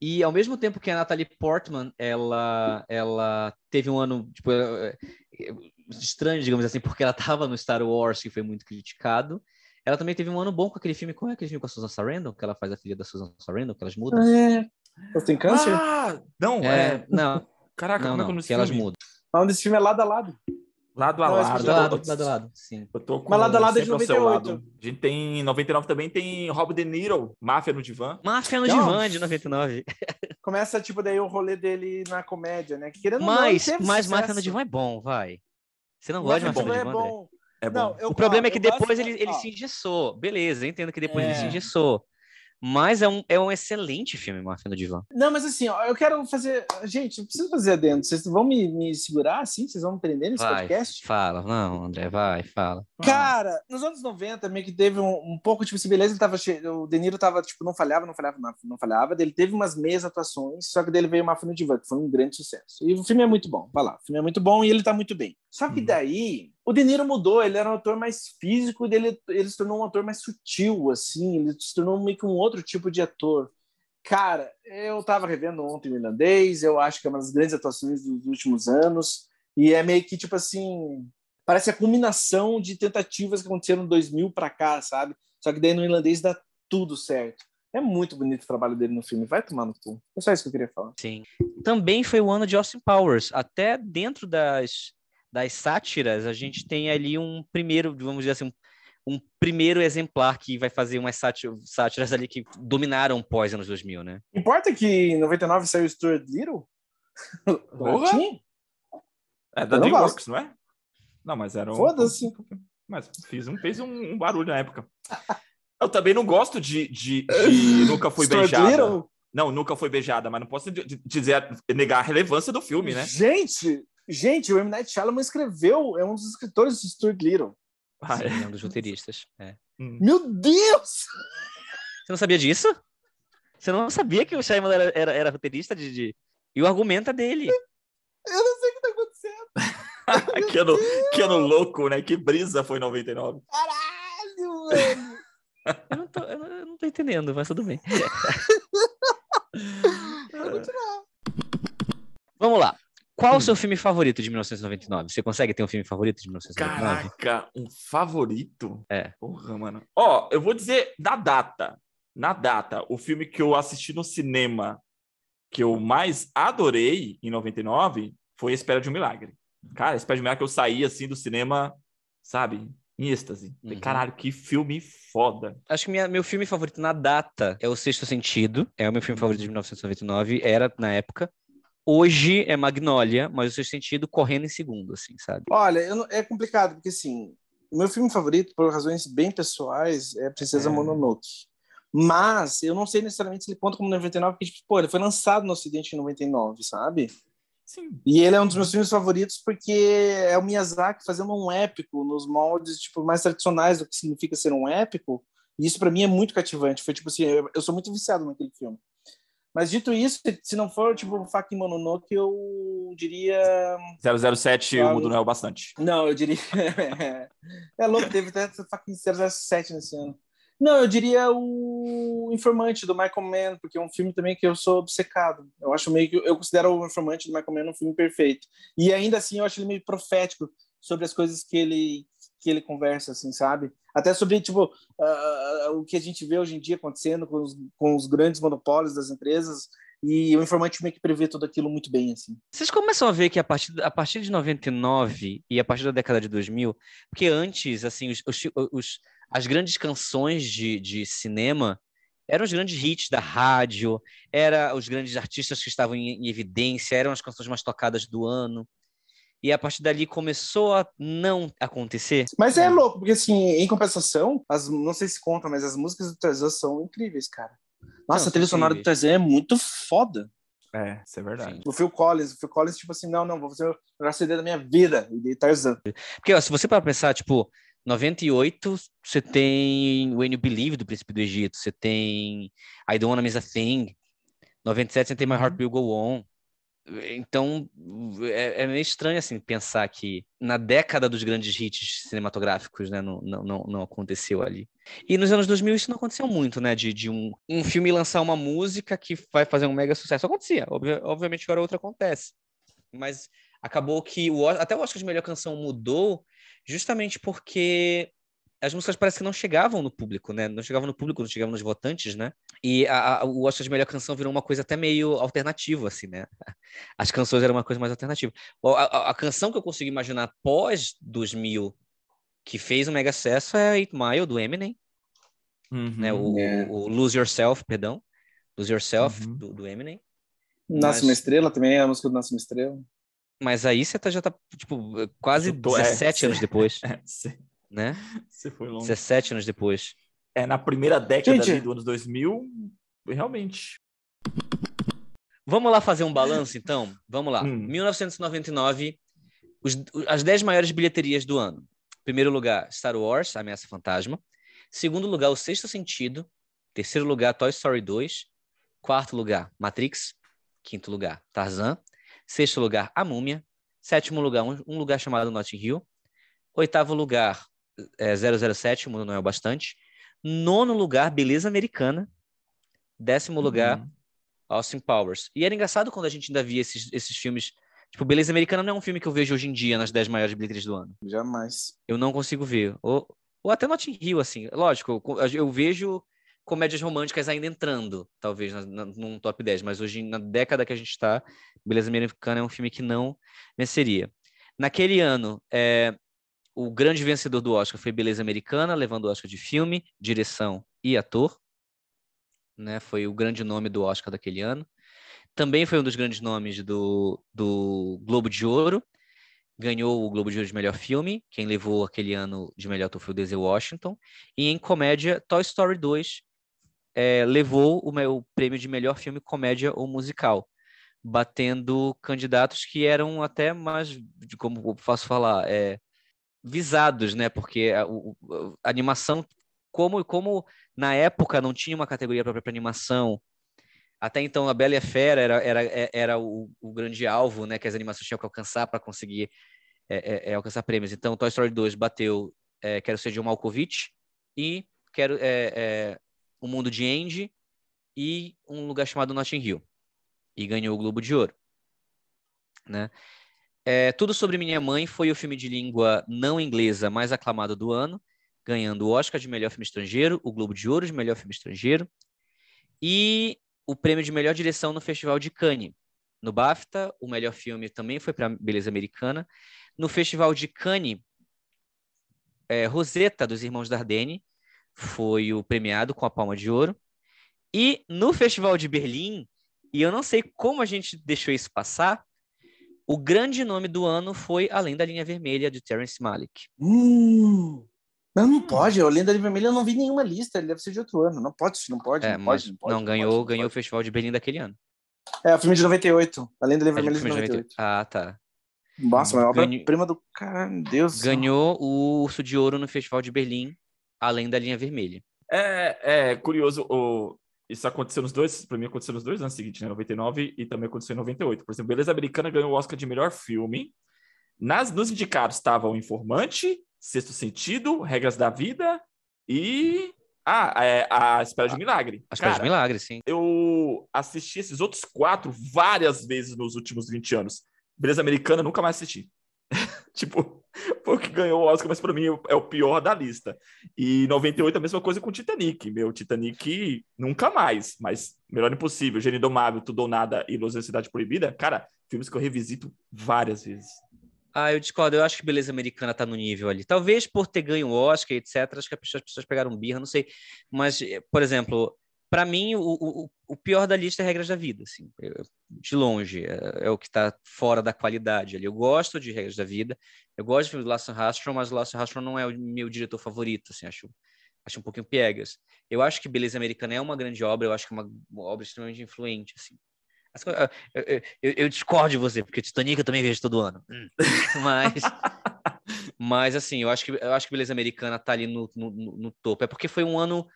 E ao mesmo tempo que a Natalie Portman, ela, ela teve um ano tipo, é, é, estranho, digamos assim, porque ela estava no Star Wars, que foi muito criticado. Ela também teve um ano bom com aquele filme, qual é aquele filme com a Susan Sarandon, que ela faz a filha da Susan Sarandon, que elas mudam? É. Você tem câncer? Ah, não, é, é... Não. Caraca, não, como não, é que, que elas mudam. O nome desse filme é Lado a Lado. Lado a lado. Lado a lado, lado, a lado, sim. Eu tô com Mas lado a lado é de 98. A gente tem, em 99 também tem Rob De Niro, Máfia no Divã. Máfia no então, Divã, de 99. (laughs) Começa, tipo, daí o rolê dele na comédia, né? Que querendo mas, não, mas Máfia no Divã é bom, vai. Você não gosta de Máfia no Divã, é bom. É bom. Não, o problema é que depois ele, ele se engessou. Beleza, eu entendo que depois é... ele se engessou. Mas é um, é um excelente filme, Máfia no Divã. Não, mas assim, ó, eu quero fazer. Gente, eu preciso fazer adendo. Vocês vão me, me segurar assim? Vocês vão me prender nesse vai, podcast? Fala, não, André, vai, fala. Cara, nos anos 90, meio que teve um, um pouco, tipo assim, beleza, ele tava cheio. O De Niro tava, tipo, não falhava, não falhava, não, falhava. Ele teve umas meias atuações, só que dele veio Máfia no Divã, que foi um grande sucesso. E o filme é muito bom, vai lá. O filme é muito bom e ele tá muito bem. Só que hum. daí, o De Niro mudou, ele era um ator mais físico, dele, ele se tornou um ator mais sutil, assim, ele se tornou meio que um outro tipo de ator. Cara, eu tava revendo ontem o irlandês, eu acho que é uma das grandes atuações dos últimos anos, e é meio que tipo assim, parece a culminação de tentativas que aconteceram em 2000 para cá, sabe? Só que daí no irlandês dá tudo certo. É muito bonito o trabalho dele no filme, vai tomar no cu. É só isso que eu queria falar. Sim. Também foi o ano de Austin Powers. Até dentro das, das sátiras, a gente tem ali um primeiro, vamos dizer assim, um, um primeiro exemplar que vai fazer umas sátiras, sátiras ali que dominaram pós anos 2000, né? Importa que em 99 saiu Stuart Little? (laughs) Porra! É da DreamWorks, não é? Não, mas era um. Foda-se. Mas fiz um, fez um, um barulho na época. Eu também não gosto de, de, de (laughs) Nunca Fui Stuart Beijada. Little? Não, nunca foi beijada, mas não posso di- di- dizer, negar a relevância do filme, né? Gente, gente, o M. Night Shyamalan escreveu, é um dos escritores de Stuart Little. Ah, Sim, é. é um dos roteiristas. é. Hum. Meu Deus! Você não sabia disso? Você não sabia que o Shyamalan era, era, era roteirista de, de- E o argumento é dele. Eu não sei o que tá acontecendo. (laughs) que, ano, que ano louco, né? Que brisa foi 99. Caralho, velho! Eu não tô, eu não- eu não tô entendendo, mas tudo bem. (laughs) Vamos lá. Qual o seu filme favorito de 1999? Você consegue ter um filme favorito de 1999? Caraca, um favorito? É. Porra, mano. Ó, eu vou dizer da data. Na data, o filme que eu assisti no cinema que eu mais adorei em 99 foi Espera de um Milagre. Cara, Espera de um Milagre que eu saí assim do cinema, sabe? Em êxtase. Uhum. Caralho, que filme foda. Acho que minha- meu filme favorito na data é O Sexto Sentido. É o meu filme favorito de 1999. Era na época. Hoje é Magnolia, mas O Sexto Sentido correndo em segundo, assim, sabe? Olha, eu não- é complicado, porque assim, o meu filme favorito, por razões bem pessoais, é Princesa É. Mononoke. Mas eu não sei necessariamente se ele conta como 99, porque, tipo, pô, ele foi lançado no Ocidente em 99, sabe? Sim. E ele é um dos meus filmes favoritos porque é o Miyazaki fazendo um épico nos moldes tipo mais tradicionais do que significa ser um épico. E isso para mim é muito cativante. Foi tipo assim, eu, eu sou muito viciado naquele filme. Mas dito isso, se não for tipo o Faki Mononoke, eu diria 007 o mundo não é bastante. não, eu diria (laughs) é louco, teve até fucking 007 nesse ano. Não, eu diria o Informante do Michael Mann, porque é um filme também que eu sou obcecado. Eu acho meio que eu considero o Informante do Michael Mann um filme perfeito. E ainda assim eu acho ele meio profético sobre as coisas que ele que ele conversa assim, sabe? Até sobre tipo ah, o que a gente vê hoje em dia acontecendo com os, com os grandes monopólios das empresas e o Informante meio que prevê tudo aquilo muito bem assim. Vocês começam a ver que a partir, a partir de 99 e a partir da década de 2000, porque antes, assim, os, os- os- as grandes canções de, de cinema eram os grandes hits da rádio, eram os grandes artistas que estavam em, em evidência, eram as canções mais tocadas do ano. E a partir dali começou a não acontecer. Mas é louco, porque assim, em compensação, as, não sei se conta, mas as músicas do Tarzan são incríveis, cara. Nossa, Não, a trilha são sonora do. Tarzan é muito foda. É, isso é verdade. O Phil Collins, o Phil Collins, tipo assim, não, não, vou fazer o melhor CD da minha vida, e de Tarzan. Porque ó, se você para pensar, tipo, 98, você tem When You Believe, do Príncipe do Egito, você tem I Don't Wanna Miss a Thing, 97 você tem My Heart Will Go On. Então, é, é meio estranho, assim, pensar que na década dos grandes hits cinematográficos, né, não, não, não, aconteceu ali. E nos anos 2000 isso não aconteceu muito, né, de, de um, um filme lançar uma música que vai fazer um mega sucesso. Acontecia, obvi- obviamente agora outra acontece. Mas acabou que o, até o Oscar de melhor canção mudou justamente porque as músicas parece que não chegavam no público, né? Não chegavam no público, não chegavam nos votantes, né? E a, a- o Oscar de melhor canção virou uma coisa até meio alternativa, assim, né? (laughs) As canções eram uma coisa mais alternativa. A, a- a canção que eu consigo imaginar pós 2000 que fez um mega sucesso é Eight Mile, do Eminem, né? O, É. o- o Lose Yourself, perdão. Lose Yourself, Uhum. do, do Eminem. Nasce Mas- uma Estrela também, a música do Nasce uma Estrela. Mas aí você tá- já tá, tipo, quase Chutou, é, 17 anos sim. (laughs) depois, É, né? você foi longe. 17 anos depois. É, na primeira década Gente. ali do anos 2000, realmente. Vamos lá fazer um balanço, então? Vamos lá. Hum. 1999, os- as 10 maiores bilheterias do ano. Primeiro lugar, Star Wars, Ameaça Fantasma. Segundo lugar, O Sexto Sentido. Terceiro lugar, Toy Story 2. Quarto lugar, Matrix. Quinto lugar, Tarzan. Sexto lugar, A Múmia. Sétimo lugar, um, um lugar chamado Notting Hill. Oitavo lugar, é, 007, O Mundo Não É o Bastante. Nono lugar, Beleza Americana. Décimo lugar, Uhum. Austin Powers. E era engraçado quando a gente ainda via esses, esses filmes. Tipo, Beleza Americana não é um filme que eu vejo hoje em dia nas 10 maiores bilheterias do ano. Jamais. Eu não consigo ver. Ou, ou até Notting Hill, assim. Lógico, eu, eu vejo comédias românticas ainda entrando, talvez, na, na, num top 10. Mas hoje, na década que a gente está, Beleza Americana é um filme que não venceria. Naquele ano, é, o grande vencedor do Oscar foi Beleza Americana, levando o Oscar de filme, direção e ator. Né, foi o grande nome do Oscar daquele ano. Também foi um dos grandes nomes do, do Globo de Ouro. Ganhou o Globo de Ouro de melhor filme. Quem levou aquele ano de melhor ator foi o Denzel Washington. E em comédia, Toy Story 2 é, levou o, prêmio de melhor filme comédia ou musical, batendo candidatos que eram até mais, como posso falar, é, visados, né? Porque a, a, animação como, como na época não tinha uma categoria própria para animação, até então a Bela e a Fera era, era, era o, o grande alvo né, que as animações tinham que alcançar para conseguir é, é, alcançar prêmios. Então, Toy Story 2 bateu é, Quero Ser John Malkovich e quero O Mundo de Andy e um lugar chamado Notting Hill. E ganhou o Globo de Ouro. Né? É, Tudo Sobre Minha Mãe foi o filme de língua não inglesa mais aclamado do ano ganhando o Oscar de melhor filme estrangeiro, o Globo de Ouro de melhor filme estrangeiro e o prêmio de melhor direção no Festival de Cannes. No BAFTA, o melhor filme também foi para Beleza Americana. No Festival de Cannes, é, Rosetta, dos Irmãos Dardenne, foi o premiado com a Palma de Ouro. E no Festival de Berlim, e eu não sei como a gente deixou isso passar, o grande nome do ano foi Além da Linha Vermelha, de Terence Malick. Hum. Não, não pode. O Lenda de Vermelho eu não vi nenhuma lista. Ele deve ser de outro ano. Não pode, não pode. É, não, mas pode, não, pode, não, ganhou, pode, ganhou o. Festival de Berlim daquele ano. É, o filme de 98. A Lenda de É, Vermelho de filme de 98. Ah, tá. Nossa, mas é uma Ganhou- obra-prima do meu Deus. Ganhou o Urso de Ouro no Festival de Berlim, além da linha vermelha. É, é curioso, o... isso aconteceu nos dois, pra mim aconteceu nos dois anos seguintes, né? 99 e também aconteceu em 98. Por exemplo, Beleza Americana ganhou o Oscar de melhor filme. Nas, nos indicados estavam Informante, Sexto Sentido, Regras da Vida e. Ah, é, A Espera de Milagre. Que é de milagre, sim. eu assisti esses outros quatro várias vezes nos últimos 20 anos. Beleza Americana, nunca mais assisti. (laughs) tipo, foi o que ganhou o Oscar, mas pra mim é o pior da lista. E 98 a mesma coisa com Titanic. Meu, Titanic nunca mais, mas Melhor Impossível, Gênio Domável, Tudo ou Nada e Angeles Cidade Proibida, cara, filmes que eu revisito várias vezes. Ah, eu discordo. Eu acho que Beleza Americana tá no nível ali. Talvez por ter ganho o Oscar, etc. Acho que as pessoas, as pessoas pegaram birra, não sei. Mas, eh, por exemplo, para mim, o, o, o pior da lista é Regras da Vida, assim. Eu- de longe. É, é o que tá fora da qualidade ali. Eu gosto de Regras da Vida. Eu gosto do filme do Lawson Armstrong, mas o Lawson Armstrong não é o meu diretor favorito, assim. Acho, acho um pouquinho piegas. Eu acho que Beleza Americana é uma grande obra. Eu acho que é uma, uma obra extremamente influente, assim. As eu, eu- eu- discordo de você, porque Titanic eu também vejo todo ano. Hum. (laughs) Mas, mas assim, eu acho que eu acho que Beleza Americana tá ali no, no- no topo. É porque foi um ano.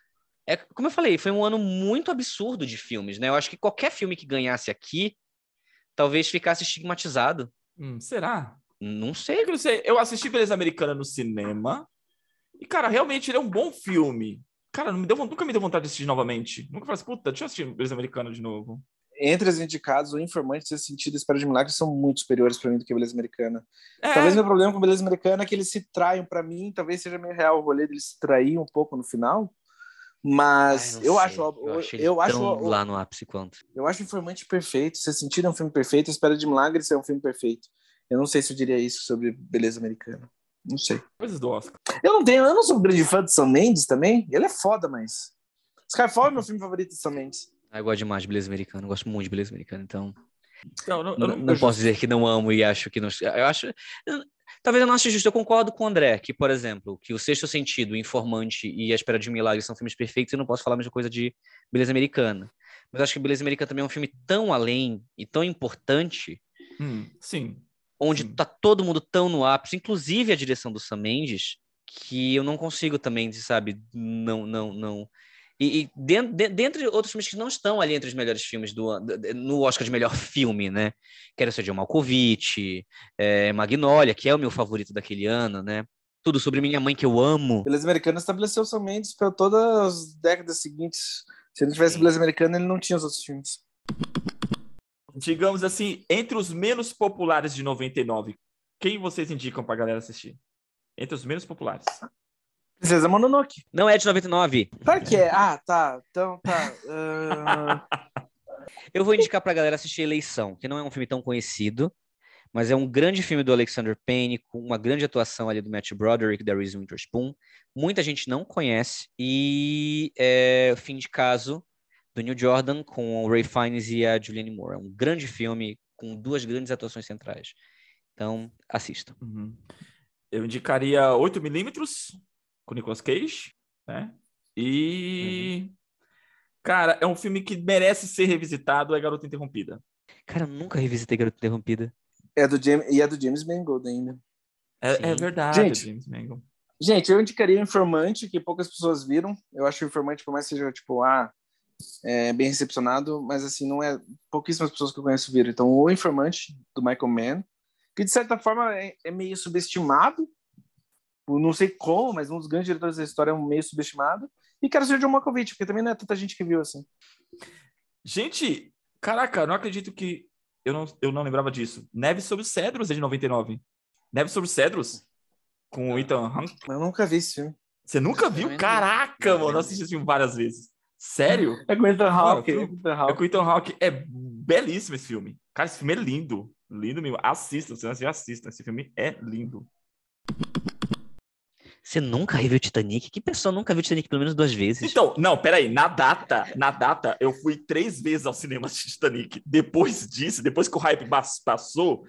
É, como eu falei, foi um ano muito absurdo de filmes, né? Eu acho que qualquer filme que ganhasse aqui talvez ficasse estigmatizado. Hum, será? Não É sei. eu não sei. Eu assisti Beleza Americana no cinema. E, cara, realmente ele é um bom filme. Cara, não me deu, nunca me deu vontade de assistir novamente. Nunca falei assim, puta, deixa eu assistir Beleza Americana de novo. Entre os indicados, o Informante e o Sentido e Espera de Milagre são muito superiores para mim do que a Beleza Americana. É, Talvez meu problema com a Beleza Americana é que eles se traem para mim, talvez seja meio real o rolê deles se trair um pouco no final. Mas Ai, eu, acho, eu, ele eu acho, lá no ápice quanto. eu acho Informante perfeito. Se Sentido é um filme perfeito, Espera de Milagre é um filme perfeito. Eu não sei se eu diria isso sobre Beleza Americana. Não sei. coisas do Oscar. Eu não tenho, eu não sou um grande fã de Sam Mendes também. Ele é foda, mas Skyfall é meu filme favorito de Sam Mendes. Ah, eu gosto demais de Beleza Americana, eu gosto muito de Beleza Americana, então. Não, não, Não, não, posso dizer que não amo e acho que não. Eu acho. eu- talvez eu não ache justo. Eu concordo com o André, que, por exemplo, que o Sexto Sentido, o Informante e A Espera de um Milagre são filmes perfeitos e eu não posso falar a mesma coisa de Beleza Americana. Mas acho que Beleza Americana também é um filme tão além e tão importante, Hum, sim. onde Sim. tá todo mundo tão no ápice, inclusive a direção do Sam Mendes, que eu não consigo também, sabe, não, não, não. E, e den- de- dentre outros filmes que não estão ali entre os melhores filmes do ano, no Oscar de melhor (laughs) filme, né? Quero ser John Malkovich, é, Magnolia, que é o meu favorito daquele ano, né? Tudo sobre minha mãe que eu amo. Beleza Americana estabeleceu Sam Mendes para todas as décadas seguintes Se não tivesse beleza americana, ele não tinha os outros filmes. Digamos assim, entre os menos populares de 99, quem vocês indicam pra galera assistir? Entre os menos populares. Princesa Mononoke. Não é de 99. Claro que é. Ah, tá. Então, tá. Ah, (laughs) Eu vou indicar pra galera assistir Eleição, que não é um filme tão conhecido, mas é um grande filme do Alexander Payne, com uma grande atuação ali do Matthew Broderick, da Reese Witherspoon. Muita gente não conhece. E é o Fim de Caso, do Neil Jordan, com o Ray Fiennes e a Julianne Moore. É um grande filme com duas grandes atuações centrais. Então, assistam. Uhum. Eu indicaria 8mm com Nicolas Cage, né? E. Cara, é um filme que merece ser revisitado, é Garota Interrompida. Cara, eu nunca revisitei Garota Interrompida. é do James, e é do James Mangold ainda. É, é verdade, Gente. James Mangold. Gente, eu indicaria o Informante, que poucas pessoas viram. Eu acho o Informante, por mais que seja, tipo, ah, é bem recepcionado, mas assim, não é. Pouquíssimas pessoas que eu conheço viram. Então, o Informante, do Michael Mann, que de certa forma é, é meio subestimado. Eu não sei como, mas um dos grandes diretores da história é um meio subestimado. E quero ser o John Malkovich, porque também não é tanta gente que viu assim. Gente, caraca, não acredito que eu não, eu não lembrava disso. Neve sobre Cedros é de 99. Neve sobre Cedros? Com o Ethan Hunt. Eu nunca vi esse filme. Você nunca viu? Caraca, Não, mano, eu não assisti esse filme várias vezes. Sério? (laughs) É com o Ethan Hawke. É com o Ethan É Hawke. com o Ethan Hawke. É belíssimo esse filme. Cara, esse filme é lindo. Lindo mesmo. Assista, você não assistiu, assista. Esse filme é lindo. Você nunca reviu Titanic? Que pessoa nunca viu Titanic pelo menos duas vezes? Então, não, peraí. Na data, na data, eu fui três vezes ao cinema assistir Titanic. Depois disso, depois que o hype passou,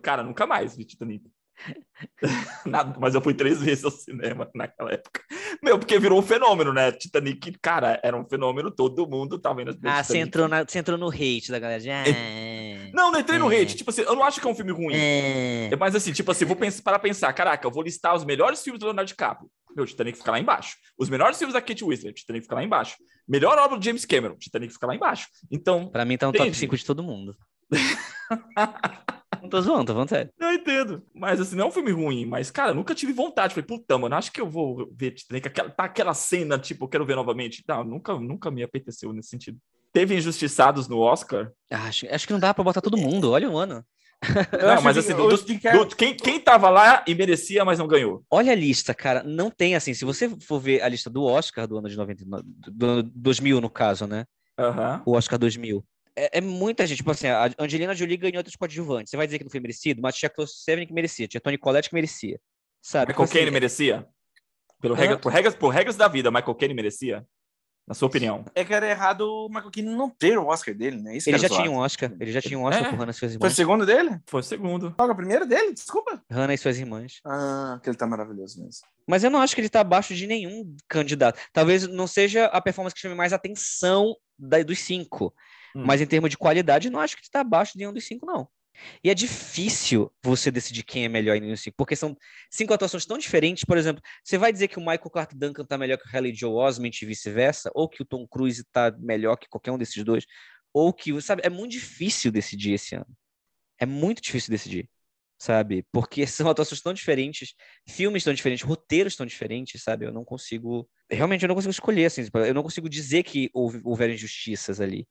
cara, nunca mais vi Titanic. (laughs) Nada, mas eu fui três vezes ao cinema naquela época. Meu, porque virou um fenômeno, né? Titanic, cara, era um fenômeno, todo mundo tava indo assistir Ah, você Titanic. entrou, na, você entrou no hate da galera. de, Ah, Não, não entrei no É. hate. Tipo assim, eu não acho que é um filme ruim. é. Mais assim, tipo assim, vou pensar, para pensar, caraca, eu vou listar os melhores filmes do Leonardo DiCaprio. Meu, Titanic fica lá embaixo. Os melhores filmes da Kate Winslet, Titanic fica lá embaixo. Melhor obra do James Cameron, Titanic fica lá embaixo. Então, Pra mim tá no top Entendi. 5 de todo mundo. (laughs) não tô zoando, tô falando sério. eu entendo. Mas assim, não é um filme ruim, mas, cara, nunca tive vontade. Falei, puta, mano, acho que eu vou ver Titanic. Aquela, tá aquela cena, tipo, eu quero ver novamente. Não, nunca, nunca me apeteceu nesse sentido. Teve Injustiçados no Oscar? Acho, acho que não dá pra botar todo mundo. Olha o ano. Não, mas assim, do- Carrey- do- quem, quem tava lá e merecia, mas não ganhou. Olha a lista, cara. Não tem assim. Se você for ver a lista do Oscar do ano de 99, do do ano 2000, no caso, né? Aham. O Oscar 2000. É, é muita gente. Tipo assim, a Angelina Jolie ganhou outros coadjuvantes. Você vai dizer que não foi merecido? Mas tinha Close Seven que merecia. Tinha Tony Collette que merecia. Sabe? Michael Tipo assim, Caine merecia? Pelo regra, por, regras, por regras da vida, Michael Caine merecia? Na sua opinião? É que era errado o Michael Keane não ter o Oscar dele, né? Isso Ele já zoado. tinha um Oscar. Ele já tinha um Oscar É. por Hannah e suas Foi o irmãs. segundo dele? Foi o segundo. É o primeiro dele? Desculpa. Hannah e suas irmãs. Ah, que ele tá maravilhoso mesmo. Mas eu não acho que ele tá abaixo de nenhum candidato. Talvez não seja a performance que chame mais atenção da- dos cinco. Hum. Mas em termos de qualidade, eu não acho que ele tá abaixo de nenhum dos cinco, não. E é difícil você decidir quem é melhor em nenhum dos cinco, porque são cinco atuações tão diferentes. Por exemplo, você vai dizer que o Michael Clark Duncan tá melhor que o Haley Joe Osment e vice-versa, ou que o Tom Cruise tá melhor que qualquer um desses dois, ou que, sabe, é muito difícil decidir esse ano. É muito difícil decidir, sabe? Porque (laughs) são atuações tão diferentes, filmes tão diferentes, roteiros tão diferentes, sabe? Eu não consigo, realmente eu não consigo escolher, assim, eu não consigo dizer que houve, houveram injustiças ali.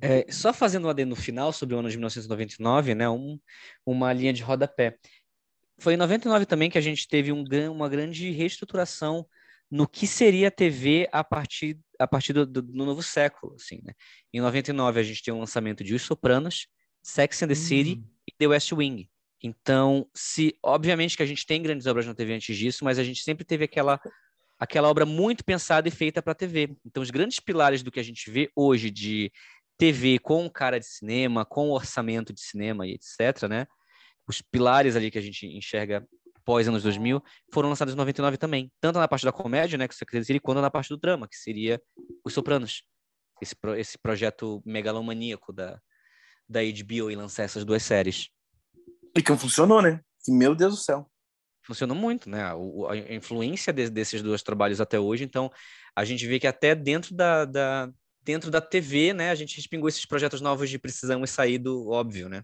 É, só fazendo um adendo final sobre o ano de 1999, né, um, uma linha de rodapé. Foi em 99 também que a gente teve um, uma grande reestruturação no que seria a TV a partir, a partir do, do- do novo século. Assim, né? Em 99 a gente tem o lançamento de Os Sopranos, Sex and the City Hum. e The West Wing. Então, se obviamente que a gente tem grandes obras na TV antes disso, mas a gente sempre teve aquela aquela obra muito pensada e feita para TV. Então, os grandes pilares do que a gente vê hoje de TV com cara de cinema, com orçamento de cinema e etc, né? Os pilares ali que a gente enxerga pós anos 2000 foram lançados em 99 também, tanto na parte da comédia, né, que você quer dizer, quanto na parte do drama, que seria Os Sopranos. Esse, pro- esse projeto megalomaníaco da, da HBO e lançar essas duas séries. E que funcionou, né? E, meu Deus do céu. funcionou muito, né? O- a influência de- desses dois trabalhos até hoje. Então, a gente vê que até dentro da, da- dentro da TV, né, a gente respingou esses projetos novos de precisão e saído óbvio, né?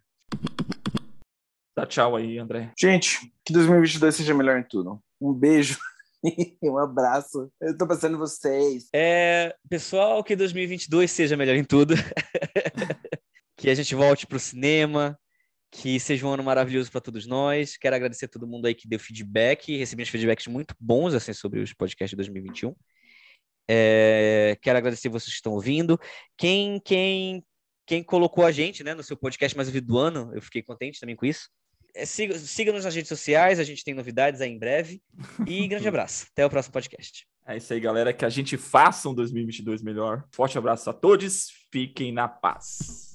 Dá tchau aí, André. Gente, que 2022 seja melhor em tudo. Um beijo. (laughs) um abraço. Eu tô pensando em vocês. É, pessoal, que 2022 seja melhor em tudo. (laughs) que a gente volte pro cinema, que seja um ano maravilhoso para todos nós. Quero agradecer a todo mundo aí que deu feedback, recebi uns feedbacks muito bons assim sobre os podcasts de 2021. É, quero agradecer vocês que estão ouvindo. Quem quem quem colocou a gente, né, no seu podcast mais ouvido do ano, eu fiquei contente também com isso. É, siga, siga-nos nas redes sociais, a gente tem novidades aí em breve. E (laughs) grande abraço. Até o próximo podcast. É isso aí, galera. Que a gente faça um 2022 melhor. Forte abraço a todos. Fiquem na paz.